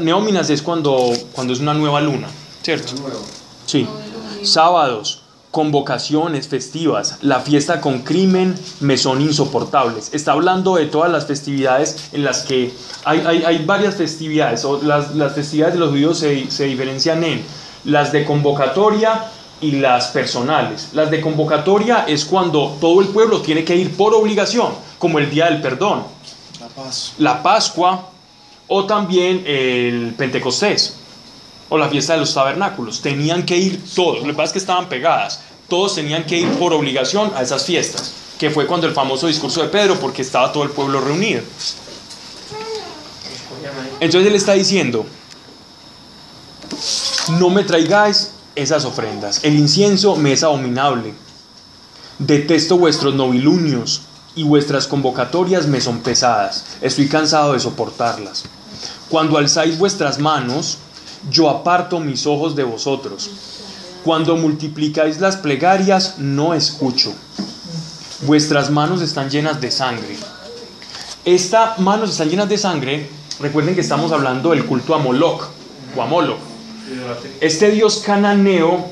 Neóminas es cuando, cuando es una nueva luna, ¿cierto? Sí. Sábados, convocaciones festivas, la fiesta con crimen me son insoportables. Está hablando de todas las festividades en las que hay, hay, hay varias festividades. O las, las festividades de los judíos se, se diferencian en las de convocatoria y las personales. Las de convocatoria es cuando todo el pueblo tiene que ir por obligación, como el Día del Perdón, la Pascua o también el Pentecostés o la fiesta de los tabernáculos. Tenían que ir todos, lo que pasa es que estaban pegadas. Todos tenían que ir por obligación a esas fiestas, que fue cuando el famoso discurso de Pedro, porque estaba todo el pueblo reunido. Entonces él está diciendo, no me traigáis esas ofrendas, el incienso me es abominable, detesto vuestros novilunios y vuestras convocatorias me son pesadas, estoy cansado de soportarlas. Cuando alzáis vuestras manos, yo aparto mis ojos de vosotros. Cuando multiplicáis las plegarias, no escucho. Vuestras manos están llenas de sangre. Estas manos están llenas de sangre. Recuerden que estamos hablando del culto a Moloch o a Moloch. Este dios cananeo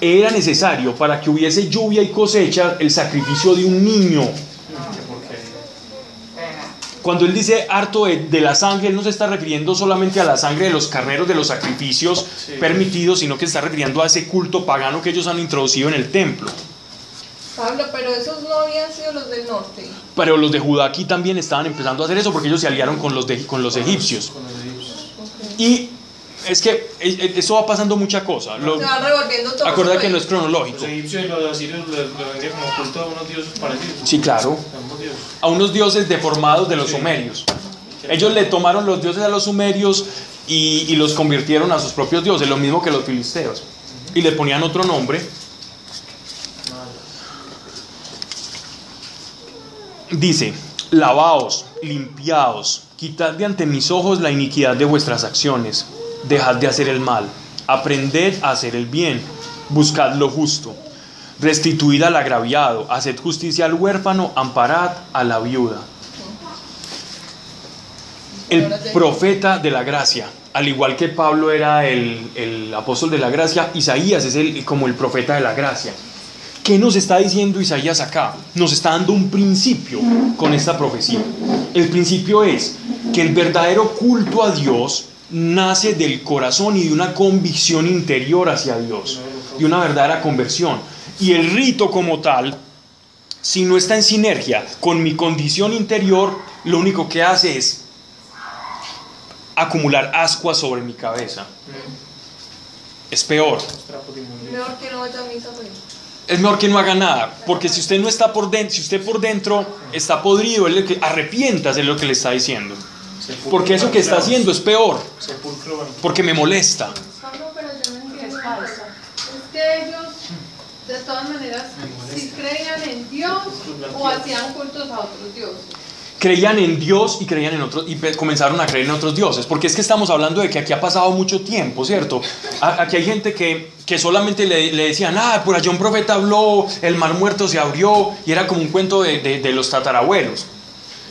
era necesario para que hubiese lluvia y cosecha el sacrificio de un niño. Cuando él dice harto de, de la sangre, él no se está refiriendo solamente a la sangre de los carneros de los sacrificios permitidos, sino que se está refiriendo a ese culto pagano que ellos han introducido en el templo. Pablo, pero esos no habían sido los del norte. Pero los de Judá aquí también estaban empezando a hacer eso porque ellos se aliaron con los, de, con los egipcios. Y es que eh, eh, eso va pasando mucha cosa. Lo, Se va revolviendo todo. acuerda que no pues. es cronológico. Los egipcios y los asirios como culto a unos dioses parecidos. Sí, claro. A unos dioses deformados de los Sí. sumerios. Ellos le tomaron los dioses a los sumerios y, y los convirtieron a sus propios dioses, lo mismo que los filisteos. y le ponían otro nombre. Dice, lavaos, limpiaos, quitad de ante mis ojos la iniquidad de vuestras acciones, dejad de hacer el mal, aprended a hacer el bien, buscad lo justo, restituid al agraviado, haced justicia al huérfano, amparad a la viuda. El profeta de la gracia, al igual que Pablo era el, el apóstol de la gracia, Isaías es el, como el profeta de la gracia. ¿Qué nos está diciendo Isaías acá? Nos está dando un principio con esta profecía. El principio es que el verdadero culto a Dios nace del corazón y de una convicción interior hacia Dios, de una verdadera conversión. Y el rito como tal, si no está en sinergia con mi condición interior, lo único que hace es acumular ascuas sobre mi cabeza. Es peor. Pues. Es mejor que no haga nada, porque si usted no está por dentro, si usted por dentro está podrido, es lo que arrepientas es lo que le está diciendo. Porque eso que está haciendo es peor, porque me molesta. Que ellos, de todas maneras, si creían en Dios o hacían cultos a otros dioses. Creían en Dios y creían en otros y comenzaron a creer en otros dioses, porque es que estamos hablando de que aquí ha pasado mucho tiempo, ¿cierto? Aquí hay gente que, que solamente le, le decían, ah, por allá un profeta habló, el mar muerto se abrió, y era como un cuento de, de- de los tatarabuelos.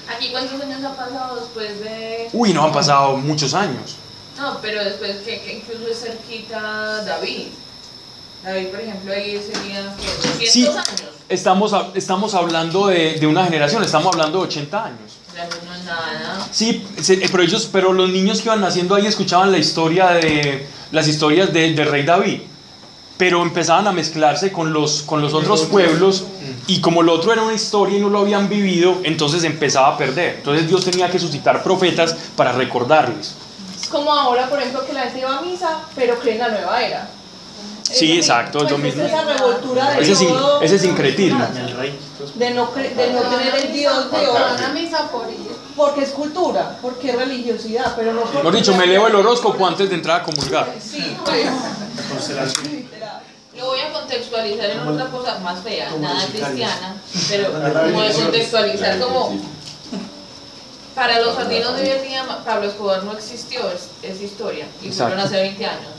Aquí cuántos años ha pasado después de... Uy, no han pasado muchos años. No, pero después que, que incluso es cerquita David. David, por ejemplo, ahí sería ¿qué? 200 Sí. años. Estamos, a- estamos hablando de, de una generación, estamos hablando de 80 años. No es nada. Sí, eh, pero ellos, pero los niños que iban naciendo ahí escuchaban la historia de las historias de- del rey David, pero empezaban a mezclarse con los con los otros pueblos y como lo otro era una historia y no lo habían vivido, entonces empezaba a perder. Entonces Dios tenía que suscitar profetas para recordarles. Es como ahora, por ejemplo, que la gente va a misa, pero cree en la nueva era. Sí, exacto, es lo pues, mismo. esa revoltura de Ese es, in- todo, ese es sincretismo. de no, cre- de no tener el Dios de Van hoy. a misa por. Porque es cultura, porque es religiosidad, pero no porque... Dicho, me leo el horóscopo antes de entrar a comulgar. Sí, pues. Lo voy a contextualizar en otra cosa más fea, nada cristiana, pero como de contextualizar como... Para los andinos de hoy en día, Pablo Escobar no existió, es, es historia, y fueron hace 20 años.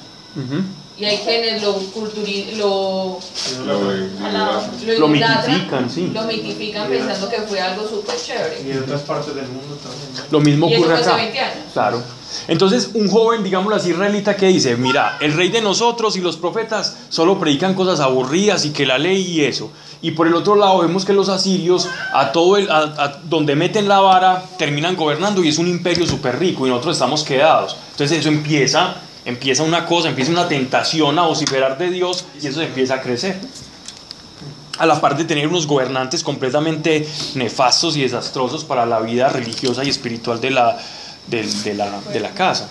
Y hay quienes lo culturi lo, Lo lo, mitifican, sí. Lo mitifican pensando que fue algo súper chévere. Y de otras partes del mundo también. ¿no? Lo mismo Y eso ocurre hace acá. 20 años. Claro. Entonces, un joven, digámoslo así, israelita que dice, mira, el rey de nosotros y los profetas solo predican cosas aburridas y que la ley y eso. Y por el otro lado vemos que los asirios, a todo el, donde meten la vara, terminan gobernando y es un imperio súper rico y nosotros estamos quedados. Entonces eso empieza, empieza una cosa, empieza una tentación a vociferar de Dios y eso empieza a crecer. A la par de tener unos gobernantes completamente nefastos y desastrosos para la vida religiosa y espiritual de la, de la, de la casa.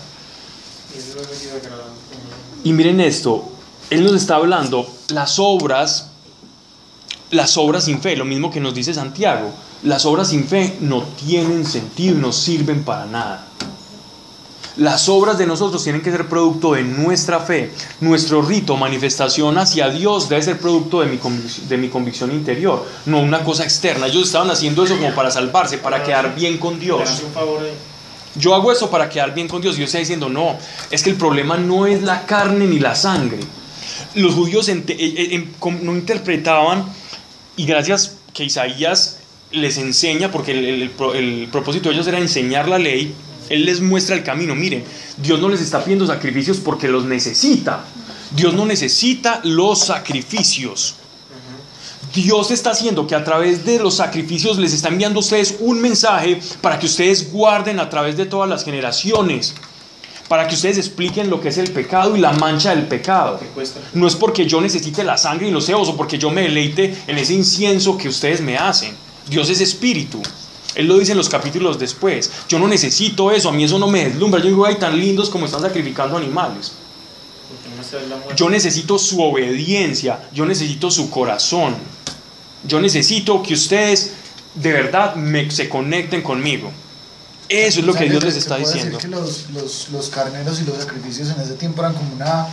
Y miren esto, él nos está hablando las obras, las obras sin fe, lo mismo que nos dice Santiago, las obras sin fe no tienen sentido no sirven para nada. Las obras de nosotros tienen que ser producto de nuestra fe. Nuestro rito, manifestación hacia Dios, debe ser producto de mi, de mi convicción interior, no una cosa externa. Ellos estaban haciendo eso como para salvarse, para quedar bien con Dios. Yo hago eso para quedar bien con Dios. Dios está diciendo, no, es que el problema no es la carne ni la sangre. Los judíos eh, eh, em- no interpretaban, y gracias que Isaías les enseña, porque el, el propósito de ellos era enseñar la ley, Él les muestra el camino. Miren, Dios no les está pidiendo sacrificios porque los necesita. Dios no necesita los sacrificios. Dios está haciendo que a través de los sacrificios les está enviando a ustedes un mensaje para que ustedes guarden a través de todas las generaciones, para que ustedes expliquen lo que es el pecado y la mancha del pecado. No es porque yo necesite la sangre y los cebos o porque yo me deleite en ese incienso que ustedes me hacen. Dios es espíritu. Él lo dice en los capítulos después. Yo no necesito eso, a mí eso no me deslumbra. Yo digo, ay, tan lindos como están sacrificando animales. Yo necesito su obediencia, yo necesito su corazón. Yo necesito que ustedes de verdad me- se conecten conmigo. Eso es lo que Dios les está diciendo. decir que los, los, los carneros y los sacrificios en ese tiempo eran como una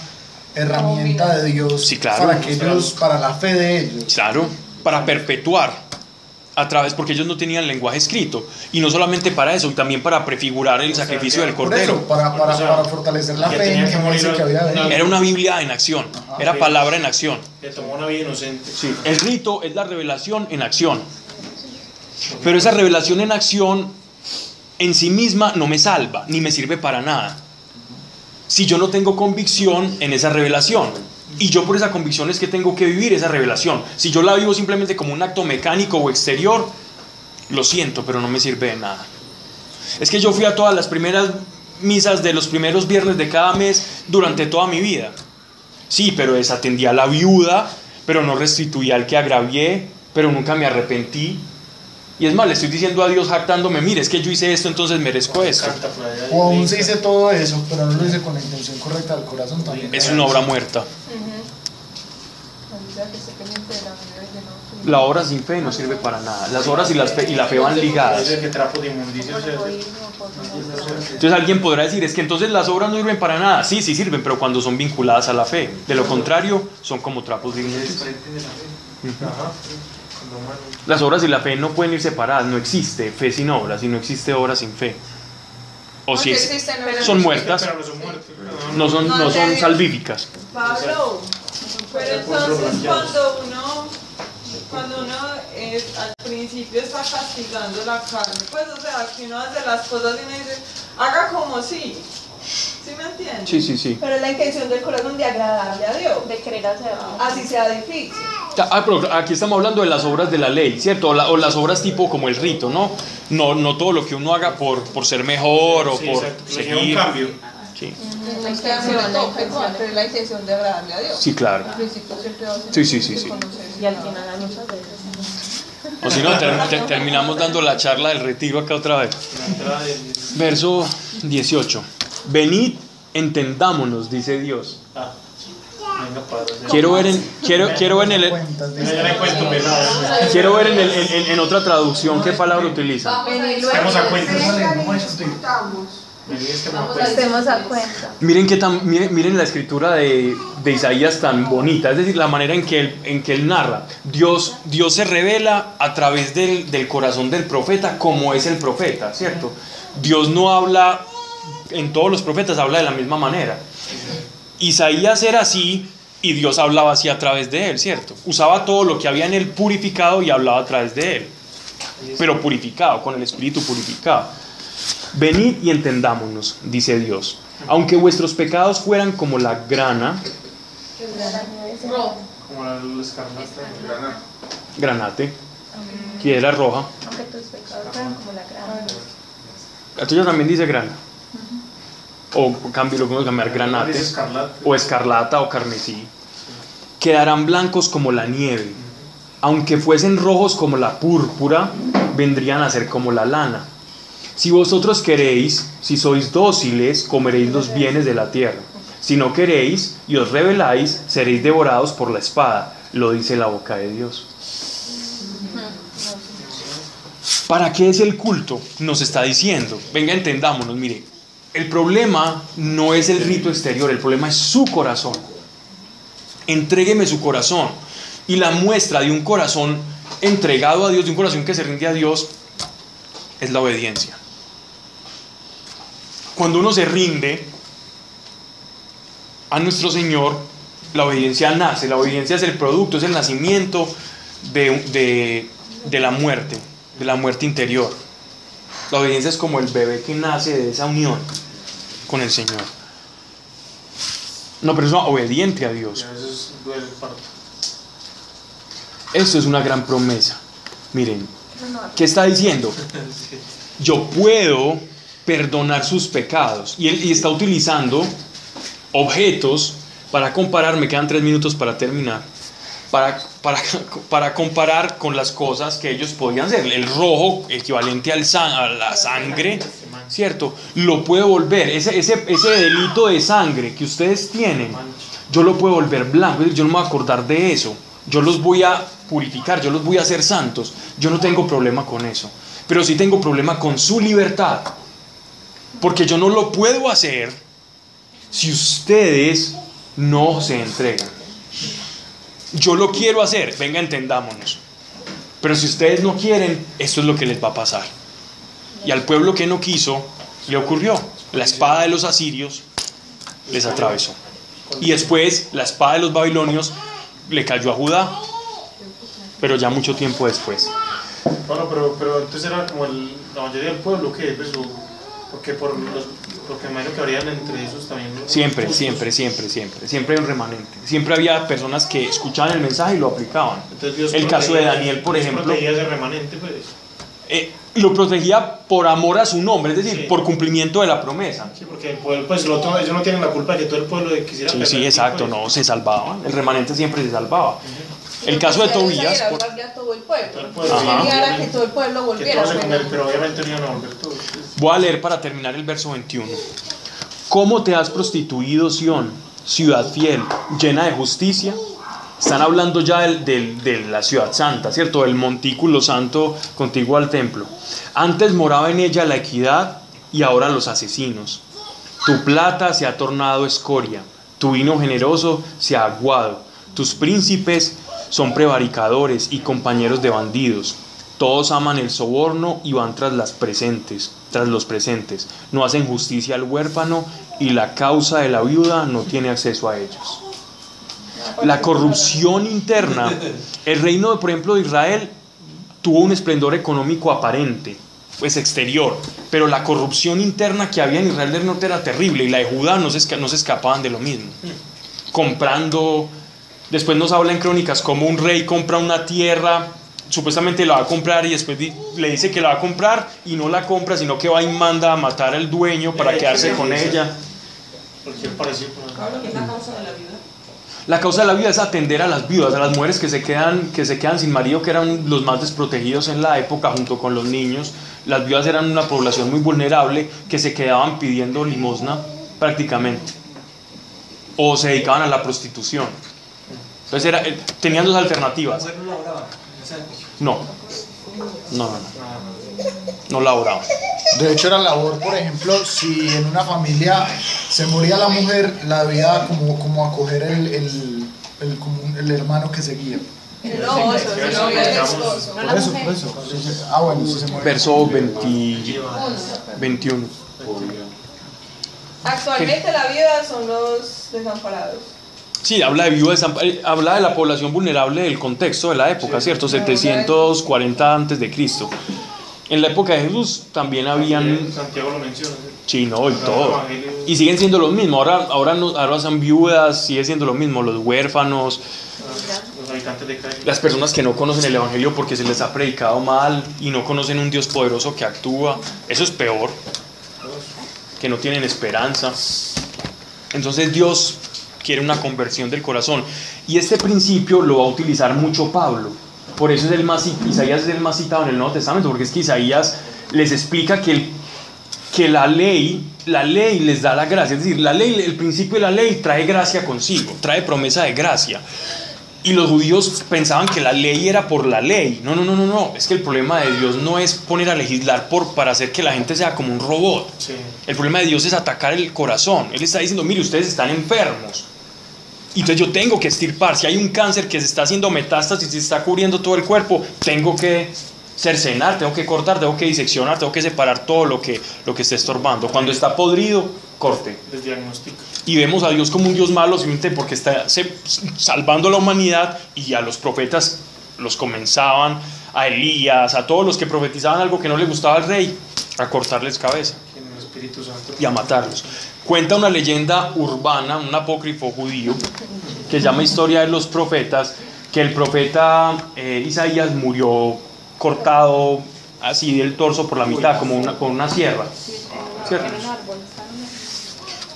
herramienta de Dios Sí, claro. para que ellos, para la fe de ellos. Claro, para perpetuar a través, porque ellos no tenían lenguaje escrito. Y no solamente para eso, también para prefigurar el sacrificio del eso, cordero. para, para, O sea, para fortalecer la fe en en que había. Era una Biblia en acción, era palabra en acción. Que tomó una vida inocente. Sí, el rito es la revelación en acción. Pero esa revelación en acción en sí misma no me salva, ni me sirve para nada. Si yo no tengo convicción en esa revelación. Y yo por esa convicción es que tengo que vivir esa revelación. Si yo la vivo simplemente como un acto mecánico o exterior, lo siento, pero no me sirve de nada. Es que yo fui a todas las primeras misas de los primeros viernes de cada mes durante toda mi vida. Sí, pero desatendí a la viuda, pero no restituí al que agravié, pero nunca me arrepentí. Y es más, le estoy diciendo a Dios jactándome, mire, es que yo hice esto, entonces merezco esto. Allá y O aún se dice todo eso, pero no lo dice con la intención correcta del corazón también. Es una obra muerta. La obra sin fe no sirve para nada. Las obras y, las fe- y la fe van ligadas. Entonces alguien podrá decir, es que entonces las obras no sirven para nada. Sí, sí sirven, pero cuando son vinculadas a la fe. De lo contrario, son como trapos de inmundicia. Las obras y la fe no pueden ir separadas. No existe fe sin obras y no existe obra sin fe. O si es- existen son muertas, no son no son, no son salvíficas. Pablo, pero entonces cuando uno, cuando uno es, al principio está castigando la carne, pues o sea, que uno hace las cosas y uno dice, haga como si, ¿sí me entiendes? Sí, sí, sí. Pero es la intención del corazón de agradarle a Dios, de querer hacerlo. así sea difícil. Ah, pero aquí estamos hablando de las obras de la ley, ¿cierto? O, la- o las obras tipo como el rito, ¿no? No, no todo lo que uno haga por, por ser mejor o Sí, por exacto. Lleva un seguir. cambio. Sí, La intención, no, pero es la intención de agradarle a Dios. sí, claro. Al principio siempre va a ser Sí, sí, sí, sí. Y al final hay muchas veces. O si no, ter- ter- terminamos dando la charla del retiro acá otra vez. Verso 18. Venid, entendámonos, dice Dios. Ah. Venga, padre. Quiero ver en, quiero, quiero ver en, el, quiero ver en, el- en- en- en otra traducción qué palabra utiliza. Estamos a. Estemos a cuenta. Miren, que tan, miren, miren la escritura de, de Isaías tan bonita, es decir, la manera en que él, en que él narra. Dios, Dios se revela a través del, del corazón del profeta como es el profeta, ¿cierto? Dios no habla, en todos los profetas habla de la misma manera. Isaías era así y Dios hablaba así a través de él, ¿cierto? Usaba todo lo que había en él purificado y hablaba a través de él, pero purificado, con el espíritu purificado. Venid y entendámonos, dice Dios. Aunque vuestros pecados fueran como la grana. Como la luz escarlata. granate, que era roja, Aunque tus pecados fueran como la grana. la tuya también dice grana. O cambio, lo podemos cambiar Dice granate, escarlata. o escarlata o carmesí. Quedarán blancos como la nieve. Aunque fuesen rojos como la púrpura, vendrían a ser como la lana. Si vosotros queréis, si sois dóciles, comeréis los bienes de la tierra. Si no queréis y os rebeláis, seréis devorados por la espada, lo dice la boca de Dios. ¿Para qué es el culto? Nos está diciendo. Venga, entendámonos, mire. El problema no es el rito exterior, el problema es su corazón. Entrégueme su corazón. Y la muestra de un corazón entregado a Dios, de un corazón que se rinde a Dios, es la obediencia. Cuando uno se rinde a nuestro Señor, la obediencia nace. La obediencia es el producto, es el nacimiento de, de- de la muerte, de la muerte interior. La obediencia es como el bebé que nace de esa unión con el Señor. No, pero es una obediente a Dios. Esto es una gran promesa. Miren, ¿qué está diciendo? Yo puedo perdonar sus pecados. Y él y está utilizando objetos para comparar, me quedan tres minutos para terminar, para, para, para comparar con las cosas que ellos podían ser. El rojo, equivalente al san- a la sangre, ¿cierto? Lo puedo volver, ese, ese, ese delito de sangre que ustedes tienen, yo lo puedo volver blanco, yo no me voy a acordar de eso, yo los voy a purificar, yo los voy a hacer santos, yo no tengo problema con eso, pero sí tengo problema con su libertad, porque yo no lo puedo hacer si ustedes no se entregan. Yo lo quiero hacer, venga, entendámonos. Pero si ustedes no quieren, esto es lo que les va a pasar. Y al pueblo que no quiso, le ocurrió. La espada de los asirios les atravesó. Y después la espada de los babilonios le cayó a Judá, pero ya mucho tiempo después. Bueno, pero, pero entonces era como el, la mayoría del pueblo que pues, porque por los, porque imagino que habrían entre esos también. ¿no? Siempre, Justos. siempre, siempre, siempre. Siempre hay un remanente. Siempre había personas que escuchaban el mensaje y lo aplicaban. Entonces Dios El caso de Daniel, por Dios ejemplo, ese remanente, pues. eh, lo protegía por amor a su nombre, es decir, Sí. por cumplimiento de la promesa. Sí, porque el pueblo, pues el otro, ellos no tienen la culpa de que todo el pueblo quisiera Sí, sí, exacto, no, se salvaba. El remanente siempre se salvaba. El caso de Tobías, por- todo el pueblo. Todo el pueblo, Ajá. Que todo el pueblo que volviera. todos se pero- obviamente no iban a volver todos. pues. Voy a leer para terminar el verso 21. ¿Cómo te has prostituido, Sión, ciudad fiel, llena de justicia? Están hablando ya del- de la ciudad santa, ¿cierto? Del montículo santo contiguo al templo. Antes moraba en ella la equidad y ahora los asesinos. Tu plata se ha tornado escoria, tu vino generoso se ha aguado, tus príncipes son prevaricadores y compañeros de bandidos. Todos aman el soborno y van tras las presentes, tras los presentes. No hacen justicia al huérfano y la causa de la viuda no tiene acceso a ellos. La corrupción interna, el reino, por ejemplo, de Israel tuvo un esplendor económico aparente, pues exterior, pero la corrupción interna que había en Israel del Norte era terrible y la de Judá no se, esca- no se escapaban de lo mismo. Comprando, después nos habla en crónicas como un rey compra una tierra, supuestamente la va a comprar y después di- le dice que la va a comprar y no la compra, sino que va y manda a matar al dueño para quedarse con ella. Cualquier parecido con Pablo, ¿qué es la causa de la causa de la vida es atender a las viudas, a las mujeres que se quedan, que se quedan sin marido, que eran los más desprotegidos en la época junto con los niños. Las viudas eran una población muy vulnerable que se quedaban pidiendo limosna prácticamente. O se dedicaban a la prostitución. Entonces era, eh, tenían dos alternativas. No, no, no, no. No laboraban. De hecho, era labor, por ejemplo, si en una familia se moría la mujer, la debía como, como acoger el, el, el, como el hermano que seguía. El esposo, el esposo. Por eso, por eso. Ah, bueno, si se moría. Verso 20 21. Actualmente la vida son los desamparados. Sí, habla de viudas, eh, habla de la población vulnerable del contexto de la época, ¿cierto? 740 antes de Cristo. En la época de Jesús también habían Santiago lo menciona. ¿sí? chino y todo. Y siguen siendo los mismos. Ahora, ahora, no, ahora son viudas, sigue siendo lo mismo. Los huérfanos, Los habitantes de Cali. las personas que no conocen el Evangelio porque se les ha predicado mal y no conocen un Dios poderoso que actúa. Eso es peor. Que no tienen esperanza. Entonces Dios quiere una conversión del corazón. Y este principio lo va a utilizar mucho Pablo. Por eso es el más, Isaías es el más citado en el Nuevo Testamento, porque es que Isaías les explica que, el- que la ley, la ley les da la gracia. Es decir, la ley, el principio de la ley trae gracia consigo, trae promesa de gracia. Y los judíos pensaban que la ley era por la ley. No, no, no, no, no. Es que el problema de Dios no es poner a legislar por, para hacer que la gente sea como un robot. Sí. El problema de Dios es atacar el corazón. Él está diciendo, mire, ustedes están enfermos. Y entonces yo tengo que estirpar. Si hay un cáncer que se está haciendo metástasis y se está cubriendo todo el cuerpo, tengo que cercenar, tengo que cortar, tengo que diseccionar, tengo que separar todo lo que, lo que esté estorbando. Cuando está podrido, corte. Y vemos a Dios como un Dios malo simplemente porque está salvando a la humanidad y a los profetas los comenzaban, a Elías, a todos los que profetizaban algo que no le gustaba al rey, a cortarles cabeza y a matarlos. Cuenta una leyenda urbana, un apócrifo judío, que se llama Historia de los Profetas, que el profeta eh, Isaías murió cortado así del torso por la mitad, como una, con una sierra. ¿Cierto?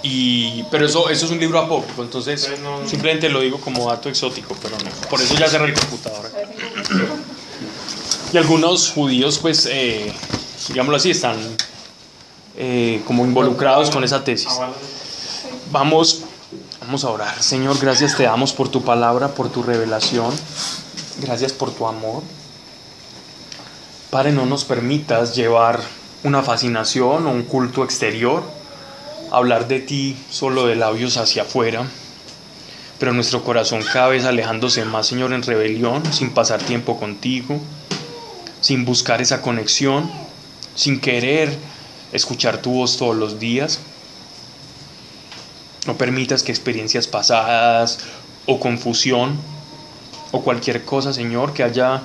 Y, pero eso, eso es un libro apócrifo, entonces simplemente lo digo como dato exótico, pero no. Por eso ya cerré el computador. Y algunos judíos, pues, eh, digámoslo así, están eh, como involucrados con esa tesis. Vamos, vamos a orar. Señor, gracias te damos por tu palabra, por tu revelación. Gracias por tu amor. Padre, no nos permitas llevar una fascinación o un culto exterior, hablar de ti solo de labios hacia afuera. pero nuestro corazón cada vez alejándose más, Señor, en rebelión, sin pasar tiempo contigo, sin buscar esa conexión, sin querer escuchar tu voz todos los días. No permitas que experiencias pasadas o confusión o cualquier cosa, Señor, que haya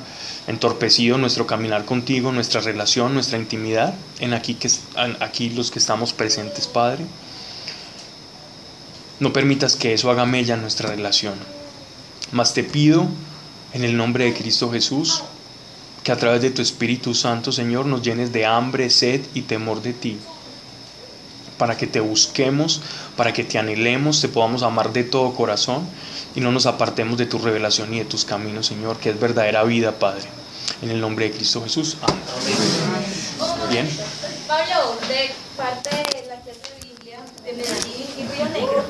entorpecido nuestro caminar contigo, nuestra relación, nuestra intimidad, en aquí, que, aquí los que estamos presentes, Padre. No permitas que eso haga mella en nuestra relación. Mas te pido, en el nombre de Cristo Jesús, que a través de tu Espíritu Santo, Señor, nos llenes de hambre, sed y temor de ti. Para que te busquemos, para que te anhelemos, te podamos amar de todo corazón y no nos apartemos de tu revelación y de tus caminos, Señor, que es verdadera vida, Padre. En el nombre de Cristo Jesús. Amén. Bien. Pablo, de parte de la clase de Biblia de Medellín y Río Negro.